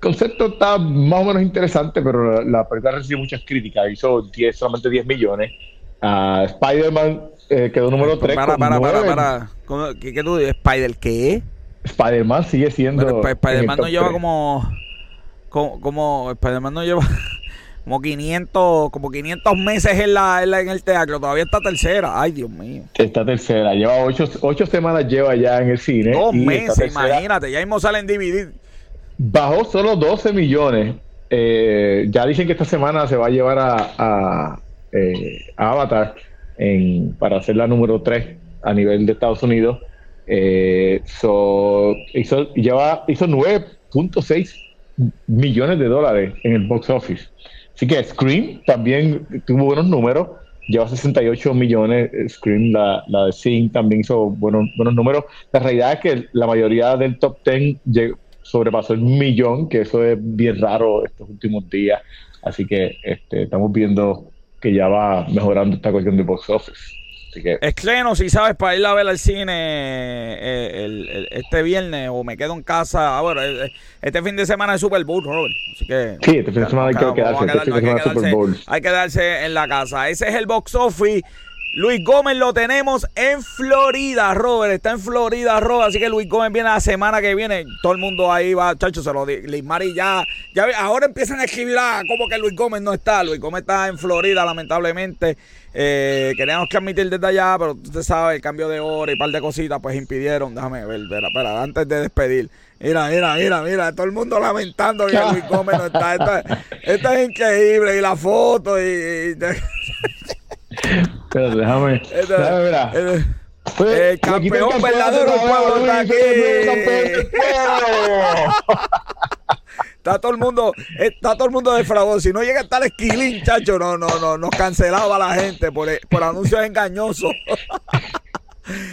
concepto está más o menos interesante, pero la, película recibió muchas críticas. Hizo 10, solamente 10 millones. Uh, Spider-Man eh, quedó número 3. Para, para, para, para. ¿Qué, ¿Qué, tú dices? ¿Spider qué? Spider-Man sigue siendo. Spider-Man no lleva como, como. Como. Spider-Man no lleva (laughs) como 500, como 500 meses en, la, en, el teatro, todavía está tercera. Ay, Dios mío. Está tercera, lleva ocho, ocho semanas lleva ya en el cine. Dos meses, imagínate, ya mismo salen dividir. Bajó solo 12 millones. Eh, ya dicen que esta semana se va a llevar a, a, eh, Avatar en, para hacer la número 3 a nivel de Estados Unidos. Eh, hizo, lleva, hizo 9.6 millones de dólares en el box office. Así que Scream también tuvo buenos números, lleva 68 millones. Scream, la, la de Sing, también hizo buenos, buenos números. La realidad es que la mayoría del top 10 sobrepasó el millón, que eso es bien raro estos últimos días. Así que este, estamos viendo que ya va mejorando esta cuestión de box office. Estreno, si sabes, para ir a ver al cine eh, este viernes o me quedo en casa. Ah, eh, eh, este fin de semana es Super Bowl, Robert. Así que, sí, este fin de semana hay que quedarse. Este hay que quedarse en la casa. Ese es el box office. Luis Gómez lo tenemos en Florida, Robert. Está en Florida, Robert. Así que Luis Gómez viene la semana que viene. Todo el mundo ahí va, chacho, se lo Liz Mari ya, ya. Ahora empiezan a escribir, ah, como que Luis Gómez no está. Luis Gómez está en Florida, lamentablemente. Eh, queríamos transmitir desde allá, pero usted sabe, el cambio de hora y un par de cositas, pues impidieron. Déjame ver, espera, espera, antes de despedir. Mira, mira, mira, mira, todo el mundo lamentando que Luis Gómez no está. Esto, es increíble, y la foto, y. (laughs) Pero déjame. déjame ver. el campeón verdadero pueblo está aquí. Está todo el mundo, está todo el mundo defraudado. Si no llega a estar esquilín, chacho, no, no, no, nos cancelaba la gente por, por anuncios engañosos.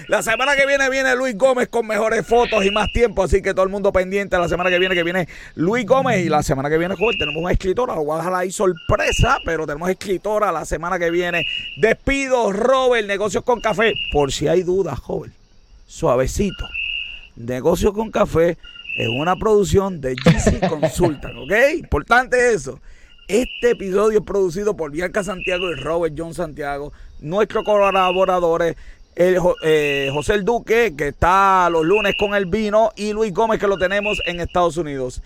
La semana que viene viene Luis Gómez con mejores fotos y más tiempo, así que todo el mundo pendiente la semana que viene que viene Luis Gómez y la semana que viene, joven, tenemos una escritora, lo voy a dejar ahí sorpresa, pero tenemos escritora la semana que viene. Despido, Robert, negocios con café, por si hay dudas, joven, suavecito. Negocios con café es una producción de GC Consultan, ¿ok? Importante eso. Este episodio es producido por Bianca Santiago y Robert John Santiago, nuestros colaboradores el, eh, José el Duque, que está los lunes con el vino, y Luis Gómez, que lo tenemos en Estados Unidos.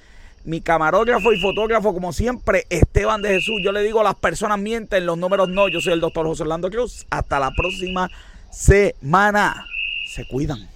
Mi camarógrafo y fotógrafo, como siempre, Esteban de Jesús. Yo le digo, las personas mienten, los números no. Yo soy el doctor José Orlando Cruz. Hasta la próxima semana. Se cuidan.